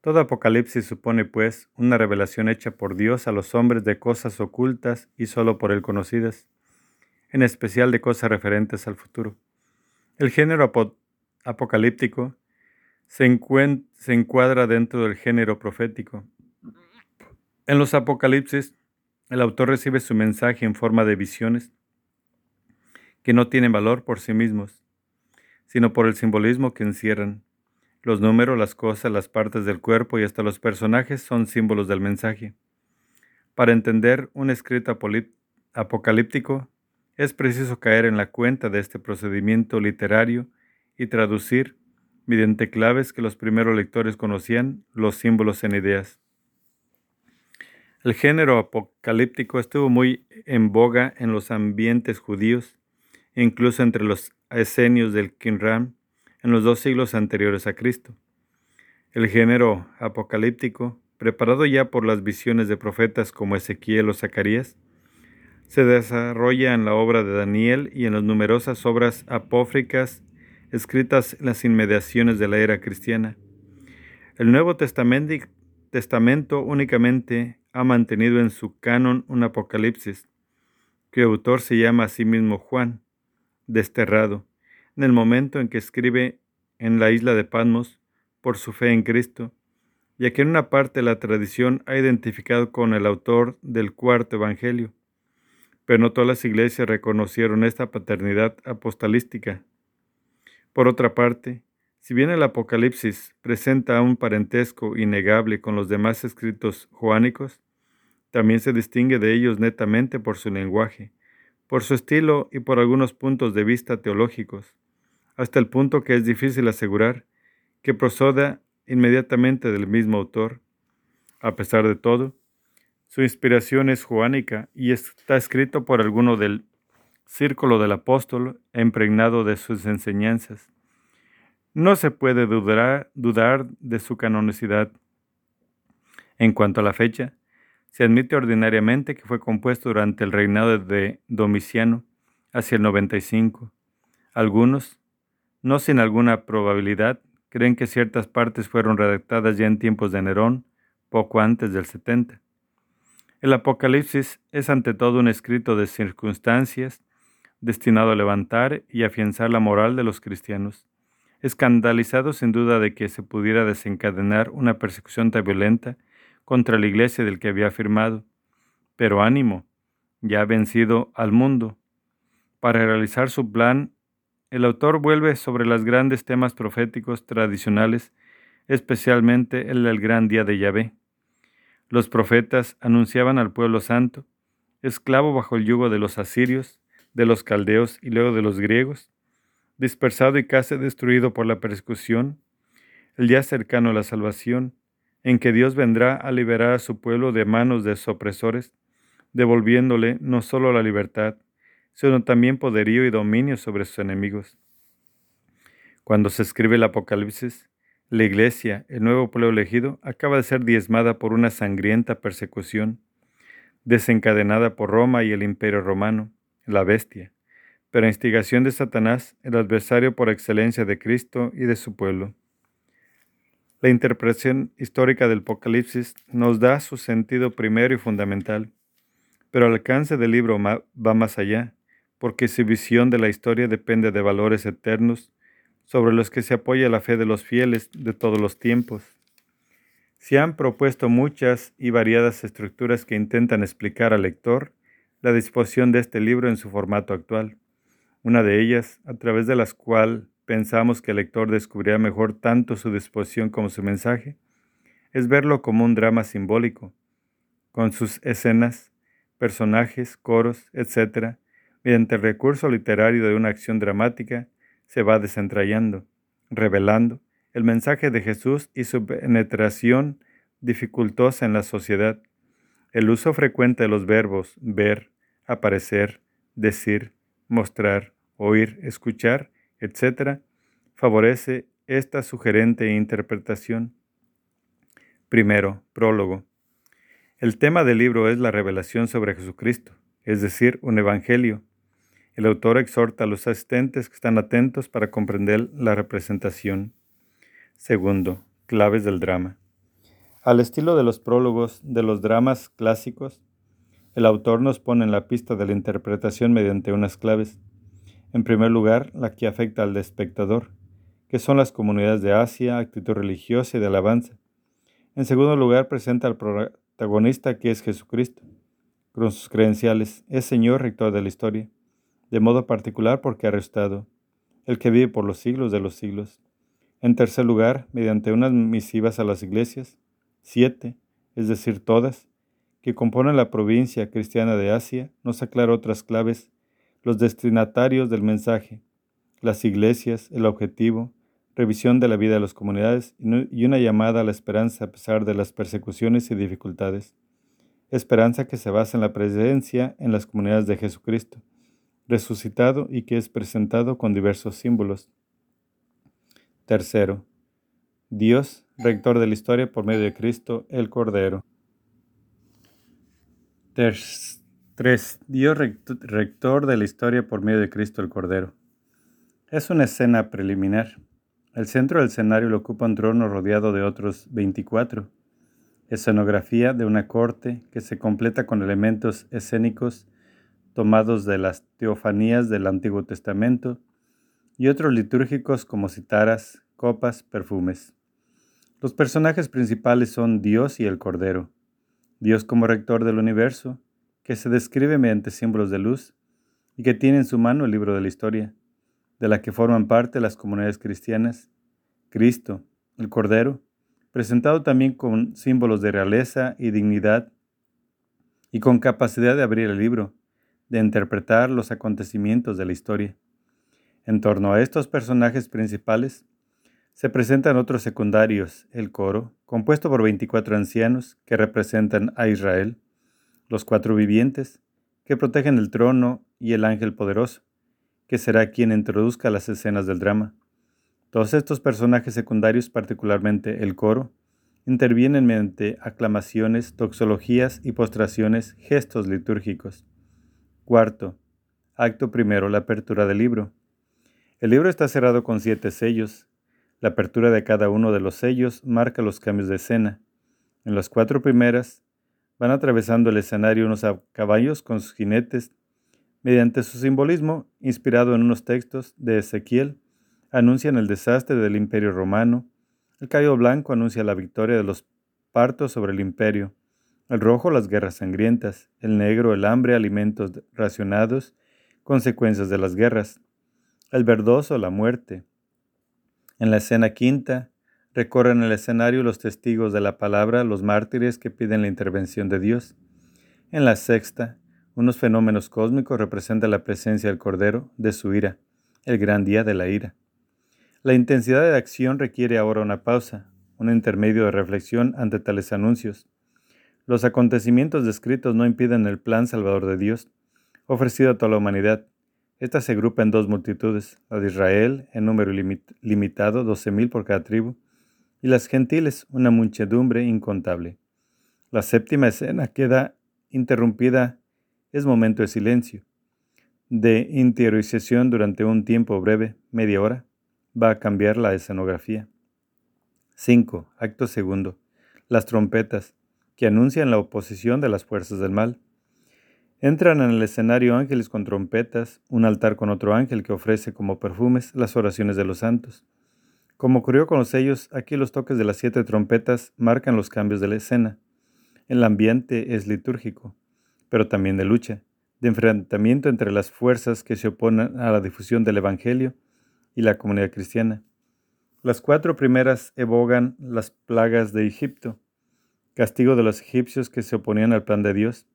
Todo Apocalipsis supone, pues, una revelación hecha por Dios a los hombres de cosas ocultas y sólo por Él conocidas, en especial de cosas referentes al futuro. El género apocalíptico se, se encuadra dentro del género profético. En los Apocalipsis, el autor recibe su mensaje en forma de visiones que no tienen valor por sí mismos, sino por el simbolismo que encierran. Los números, las cosas, las partes del cuerpo y hasta los personajes son símbolos del mensaje. Para entender un escrito apocalíptico, es preciso caer en la cuenta de este procedimiento literario y traducir, mediante claves que los primeros lectores conocían, los símbolos en ideas. El género apocalíptico estuvo muy en boga en los ambientes judíos, incluso entre los esenios del Qumran, en los dos siglos anteriores a Cristo. El género apocalíptico, preparado ya por las visiones de profetas como Ezequiel o Zacarías, se desarrolla en la obra de Daniel y en las numerosas obras apófricas escritas en las inmediaciones de la era cristiana. El Nuevo Testamento únicamente ha mantenido en su canon un Apocalipsis, cuyo autor se llama a sí mismo Juan, desterrado, en el momento en que escribe en la isla de Patmos por su fe en Cristo, ya que en una parte la tradición ha identificado con el autor del cuarto Evangelio, pero no todas las iglesias reconocieron esta paternidad apostalística. Por otra parte, si bien el Apocalipsis presenta un parentesco innegable con los demás escritos joánicos, también se distingue de ellos netamente por su lenguaje, por su estilo y por algunos puntos de vista teológicos hasta el punto que es difícil asegurar que proceda inmediatamente del mismo autor. A pesar de todo, su inspiración es joánica y está escrito por alguno del círculo del apóstol impregnado de sus enseñanzas. No se puede dudar, de su canonicidad. En cuanto a la fecha, se admite ordinariamente que fue compuesto durante el reinado de Domiciano, hacia el 95. Algunos, no sin alguna probabilidad, creen que ciertas partes fueron redactadas ya en tiempos de Nerón, poco antes del 70. El Apocalipsis es ante todo un escrito de circunstancias destinado a levantar y afianzar la moral de los cristianos, escandalizado sin duda de que se pudiera desencadenar una persecución tan violenta contra la iglesia del que había afirmado. Pero ánimo, ya ha vencido al mundo. Para realizar su plan, el autor vuelve sobre los grandes temas proféticos tradicionales, especialmente el del gran día de Yahvé. Los profetas anunciaban al pueblo santo, esclavo bajo el yugo de los asirios, de los caldeos y luego de los griegos, dispersado y casi destruido por la persecución, el día cercano a la salvación, en que Dios vendrá a liberar a su pueblo de manos de sus opresores, devolviéndole no solo la libertad, sino también poderío y dominio sobre sus enemigos. Cuando se escribe el Apocalipsis, la iglesia, el nuevo pueblo elegido, acaba de ser diezmada por una sangrienta persecución, desencadenada por Roma y el imperio romano, la bestia, pero a instigación de Satanás, el adversario por excelencia de Cristo y de su pueblo. La interpretación histórica del Apocalipsis nos da su sentido primero y fundamental, pero el alcance del libro va más allá, porque su visión de la historia depende de valores eternos sobre los que se apoya la fe de los fieles de todos los tiempos. Se han propuesto muchas y variadas estructuras que intentan explicar al lector la disposición de este libro en su formato actual. Una de ellas, a través de las cual pensamos que el lector descubrirá mejor tanto su disposición como su mensaje, es verlo como un drama simbólico, con sus escenas, personajes, coros, etc., mediante el recurso literario de una acción dramática, se va desentrañando, revelando el mensaje de Jesús y su penetración dificultosa en la sociedad. El uso frecuente de los verbos ver, aparecer, decir, mostrar, oír, escuchar, etc., favorece esta sugerente interpretación. Primero, prólogo. El tema del libro es la revelación sobre Jesucristo, es decir, un evangelio. El autor exhorta a los asistentes que están atentos para comprender la representación. Segundo, claves del drama. Al estilo de los prólogos de los dramas clásicos, el autor nos pone en la pista de la interpretación mediante unas claves. En primer lugar, la que afecta al espectador, que son las comunidades de Asia, actitud religiosa y de alabanza. En segundo lugar, presenta al protagonista que es Jesucristo, con sus credenciales, es Señor rector de la historia, de modo particular porque ha restado, el que vive por los siglos de los siglos. En tercer lugar, mediante unas misivas a las iglesias, siete, es decir, todas, que componen la provincia cristiana de Asia, nos aclara otras claves los destinatarios del mensaje, las iglesias, el objetivo, revisión de la vida de las comunidades y una llamada a la esperanza a pesar de las persecuciones y dificultades. Esperanza que se basa en la presencia en las comunidades de Jesucristo, resucitado y que es presentado con diversos símbolos. Tercero, Dios, rector de la historia por medio de Cristo, el Cordero. 3. Dios rector de la historia por medio de Cristo el Cordero. Es una escena preliminar. El centro del escenario lo ocupa un trono rodeado de otros 24. Escenografía de una corte que se completa con elementos escénicos tomados de las teofanías del Antiguo Testamento y otros litúrgicos como citaras, copas, perfumes. Los personajes principales son Dios y el Cordero. Dios como rector del universo, que se describe mediante símbolos de luz y que tiene en su mano el libro de la historia, de la que forman parte las comunidades cristianas, Cristo, el Cordero, presentado también con símbolos de realeza y dignidad, y con capacidad de abrir el libro, de interpretar los acontecimientos de la historia. En torno a estos personajes principales se presentan otros secundarios, el coro, compuesto por 24 ancianos que representan a Israel, los cuatro vivientes, que protegen el trono y el ángel poderoso, que será quien introduzca las escenas del drama. Todos estos personajes secundarios, particularmente el coro, intervienen mediante aclamaciones, toxologías y postraciones, gestos litúrgicos. Cuarto, acto primero, la apertura del libro. El libro está cerrado con siete sellos. La apertura de cada uno de los sellos marca los cambios de escena. En las cuatro primeras, van atravesando el escenario unos caballos con sus jinetes. Mediante su simbolismo, inspirado en unos textos de Ezequiel, anuncian el desastre del imperio romano. El caballo blanco anuncia la victoria de los partos sobre el imperio. El rojo, las guerras sangrientas. El negro, el hambre, alimentos racionados, consecuencias de las guerras. El verdoso, la muerte. En la escena quinta, recorren el escenario los testigos de la palabra, los mártires que piden la intervención de Dios. En la sexta, unos fenómenos cósmicos representan la presencia del Cordero, de su ira, el gran día de la ira. La intensidad de acción requiere ahora una pausa, un intermedio de reflexión ante tales anuncios. Los acontecimientos descritos no impiden el plan salvador de Dios, ofrecido a toda la humanidad. Esta se agrupa en dos multitudes, la de Israel, en número limitado, doce mil por cada tribu, y las gentiles, una muchedumbre incontable. La séptima escena queda interrumpida, es momento de silencio, de interiorización durante un tiempo breve, media hora, va a cambiar la escenografía. 5. Acto segundo. Las trompetas, que anuncian la oposición de las fuerzas del mal. Entran en el escenario ángeles con trompetas, un altar con otro ángel que ofrece como perfumes las oraciones de los santos. Como ocurrió con los sellos, aquí los toques de las siete trompetas marcan los cambios de la escena. El ambiente es litúrgico, pero también de lucha, de enfrentamiento entre las fuerzas que se oponen a la difusión del Evangelio y la comunidad cristiana. Las cuatro primeras evocan las plagas de Egipto, castigo de los egipcios que se oponían al plan de Dios.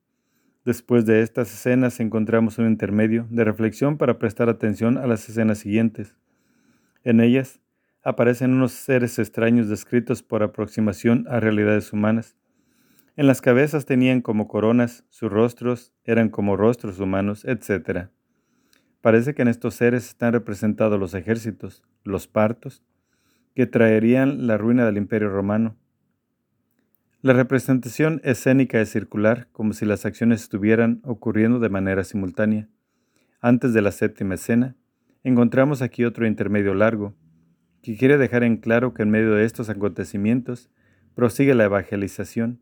Después de estas escenas encontramos un intermedio de reflexión para prestar atención a las escenas siguientes. En ellas aparecen unos seres extraños descritos por aproximación a realidades humanas. En las cabezas tenían como coronas, sus rostros eran como rostros humanos, etc. Parece que en estos seres están representados los ejércitos, los partos, que traerían la ruina del imperio romano. La representación escénica es circular, como si las acciones estuvieran ocurriendo de manera simultánea. Antes de la séptima escena, encontramos aquí otro intermedio largo, que quiere dejar en claro que en medio de estos acontecimientos prosigue la evangelización.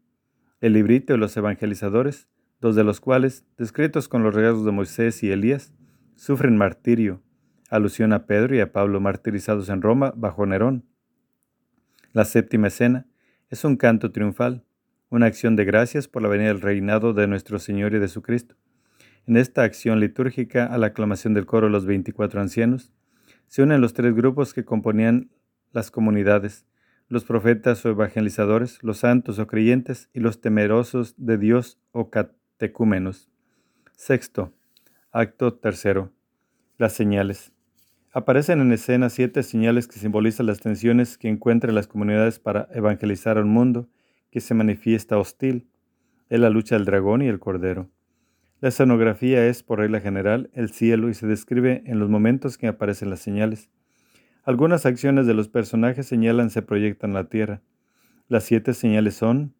El librito de los evangelizadores, dos de los cuales, descritos con los regalos de Moisés y Elías, sufren martirio, alusión a Pedro y a Pablo martirizados en Roma bajo Nerón. La séptima escena es un canto triunfal, una acción de gracias por la venida del reinado de nuestro Señor y de su Cristo. En esta acción litúrgica, a la aclamación del coro de los veinticuatro ancianos, se unen los tres grupos que componían las comunidades, los profetas o evangelizadores, los santos o creyentes y los temerosos de Dios o catecúmenos. Sexto, Acto tercero. Las señales. Aparecen en escena siete señales que simbolizan las tensiones que encuentran las comunidades para evangelizar a un mundo que se manifiesta hostil. Es la lucha del dragón y el cordero. La escenografía es, por regla general, el cielo y se describe en los momentos que aparecen las señales. Algunas acciones de los personajes señalan se proyectan la tierra. Las siete señales son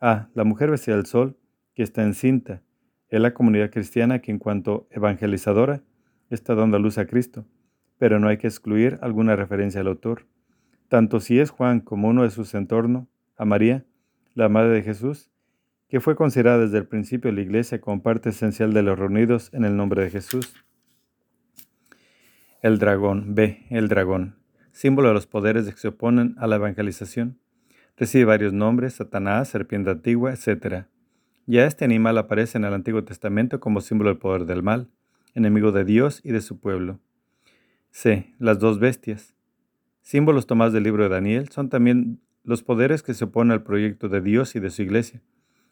A. La mujer vestida del sol, que está encinta. Es la comunidad cristiana que en cuanto evangelizadora está dando luz a Cristo, pero no hay que excluir alguna referencia al autor. Tanto si es Juan como uno de sus entornos, a María, la Madre de Jesús, que fue considerada desde el principio de la Iglesia como parte esencial de los reunidos en el nombre de Jesús. El dragón, B, el dragón, símbolo de los poderes que se oponen a la evangelización. Recibe varios nombres, Satanás, serpiente antigua, etc. Ya este animal aparece en el Antiguo Testamento como símbolo del poder del mal, enemigo de Dios y de su pueblo. C. Las dos bestias. Símbolos tomados del libro de Daniel son también los poderes que se oponen al proyecto de Dios y de su iglesia.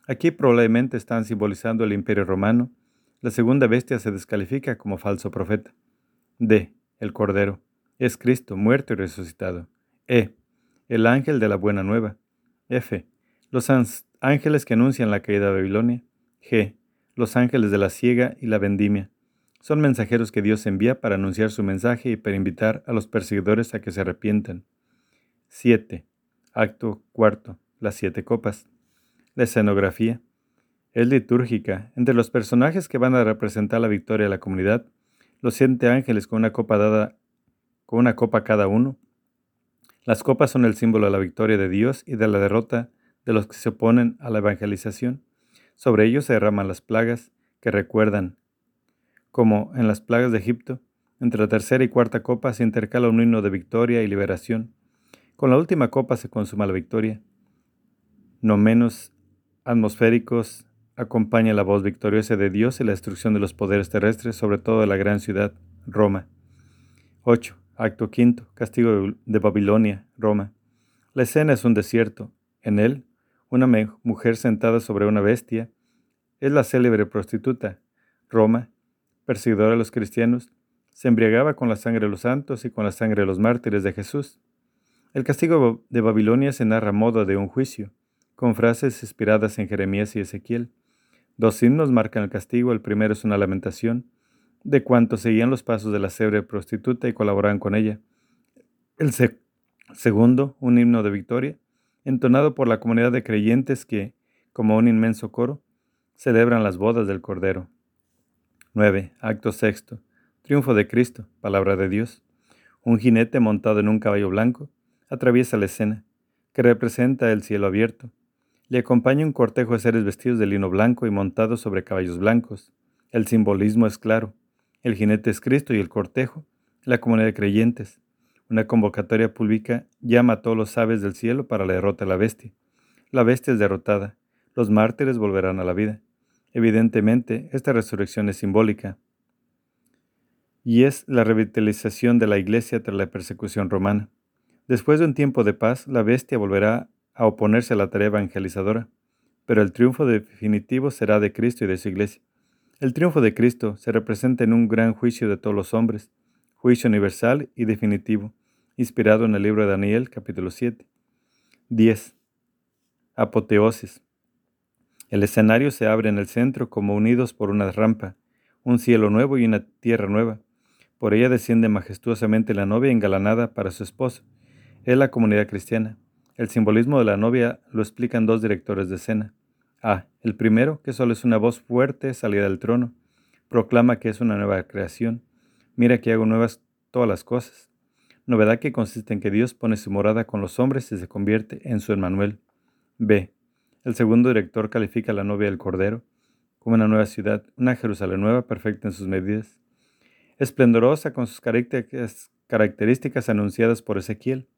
Aquí probablemente están simbolizando el imperio romano. La segunda bestia se descalifica como falso profeta. D. El Cordero. Es Cristo, muerto y resucitado. E. El ángel de la buena nueva. F. Los ángeles que anuncian la caída de Babilonia. G. los ángeles de la siega y la vendimia. Son mensajeros que Dios envía para anunciar su mensaje y para invitar a los perseguidores a que se arrepientan. 7. Acto cuarto. Las siete copas. La escenografía. Es litúrgica. Entre los personajes que van a representar la victoria de la comunidad, los siete ángeles con una copa dada, con una copa cada uno. Las copas son el símbolo de la victoria de Dios y de la derrota de los que se oponen a la evangelización. Sobre ellos se derraman las plagas que recuerdan, como en las plagas de Egipto, entre la tercera y cuarta copa se intercala un himno de victoria y liberación. Con la última copa se consuma la victoria. No menos atmosféricos acompaña la voz victoriosa de Dios y la destrucción de los poderes terrestres, sobre todo de la gran ciudad, Roma. 8. Acto quinto. Castigo de Babilonia, Roma. La escena es un desierto. En él, una mujer sentada sobre una bestia es la célebre prostituta. Roma, perseguidora de los cristianos, se embriagaba con la sangre de los santos y con la sangre de los mártires de Jesús. El castigo de Babilonia se narra a modo de un juicio, con frases inspiradas en Jeremías y Ezequiel. Dos himnos marcan el castigo, el primero es una lamentación de cuantos seguían los pasos de la célebre prostituta y colaboraban con ella. El segundo, un himno de victoria, entonado por la comunidad de creyentes que, como un inmenso coro, celebran las bodas del Cordero. 9. Acto sexto. Triunfo de Cristo, palabra de Dios. Un jinete montado en un caballo blanco atraviesa la escena, que representa el cielo abierto. Le acompaña un cortejo de seres vestidos de lino blanco y montados sobre caballos blancos. El simbolismo es claro. El jinete es Cristo y el cortejo, la comunidad de creyentes. Una convocatoria pública llama a todos los aves del cielo para la derrota de la bestia. La bestia es derrotada. Los mártires volverán a la vida. Evidentemente, esta resurrección es simbólica y es la revitalización de la iglesia tras la persecución romana. Después de un tiempo de paz, la bestia volverá a oponerse a la tarea evangelizadora, pero el triunfo definitivo será de Cristo y de su iglesia. El triunfo de Cristo se representa en un gran juicio de todos los hombres, juicio universal y definitivo, inspirado en el libro de Daniel capítulo 7. 10. Apoteosis. El escenario se abre en el centro como unidos por una rampa, un cielo nuevo y una tierra nueva. Por ella desciende majestuosamente la novia engalanada para su esposo. Es la comunidad cristiana. El simbolismo de la novia lo explican dos directores de escena. A. El primero, que solo es una voz fuerte salida del trono, proclama que es una nueva creación. Mira que hago nuevas todas las cosas. Novedad que consiste en que Dios pone su morada con los hombres y se convierte en su Emmanuel. B. El segundo director califica a la novia del Cordero como una nueva ciudad, una Jerusalén nueva, perfecta en sus medidas, esplendorosa con sus características anunciadas por Ezequiel,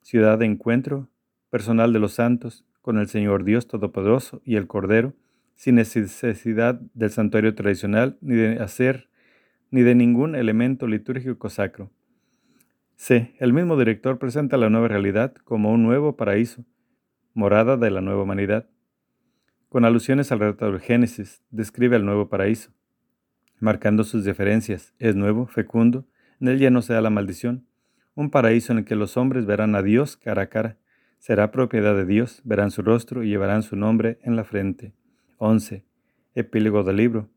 ciudad de encuentro personal de los santos con el Señor Dios Todopoderoso y el Cordero, sin necesidad del santuario tradicional ni de hacer ni de ningún elemento litúrgico sacro. C. El mismo director presenta la nueva realidad como un nuevo paraíso, morada de la nueva humanidad. Con alusiones al relato del Génesis, describe el nuevo paraíso, marcando sus diferencias. Es nuevo, fecundo, en él ya no se da la maldición, un paraíso en el que los hombres verán a Dios cara a cara. Será propiedad de Dios, verán su rostro y llevarán su nombre en la frente. 11. Epílogo del libro.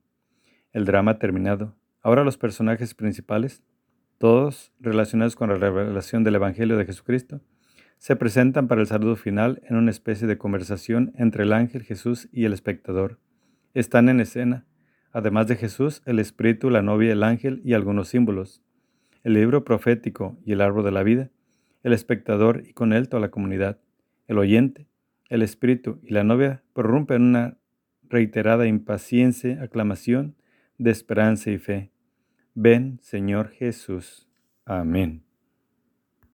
El drama terminado. Ahora los personajes principales, todos relacionados con la revelación del Evangelio de Jesucristo, se presentan para el saludo final en una especie de conversación entre el ángel Jesús y el espectador. Están en escena, además de Jesús, el Espíritu, la novia, el ángel y algunos símbolos. El libro profético y el árbol de la vida, el espectador y con él toda la comunidad, el oyente, el Espíritu y la novia prorrumpen una reiterada impaciencia, aclamación de esperanza y fe. Ven, Señor Jesús. Amén.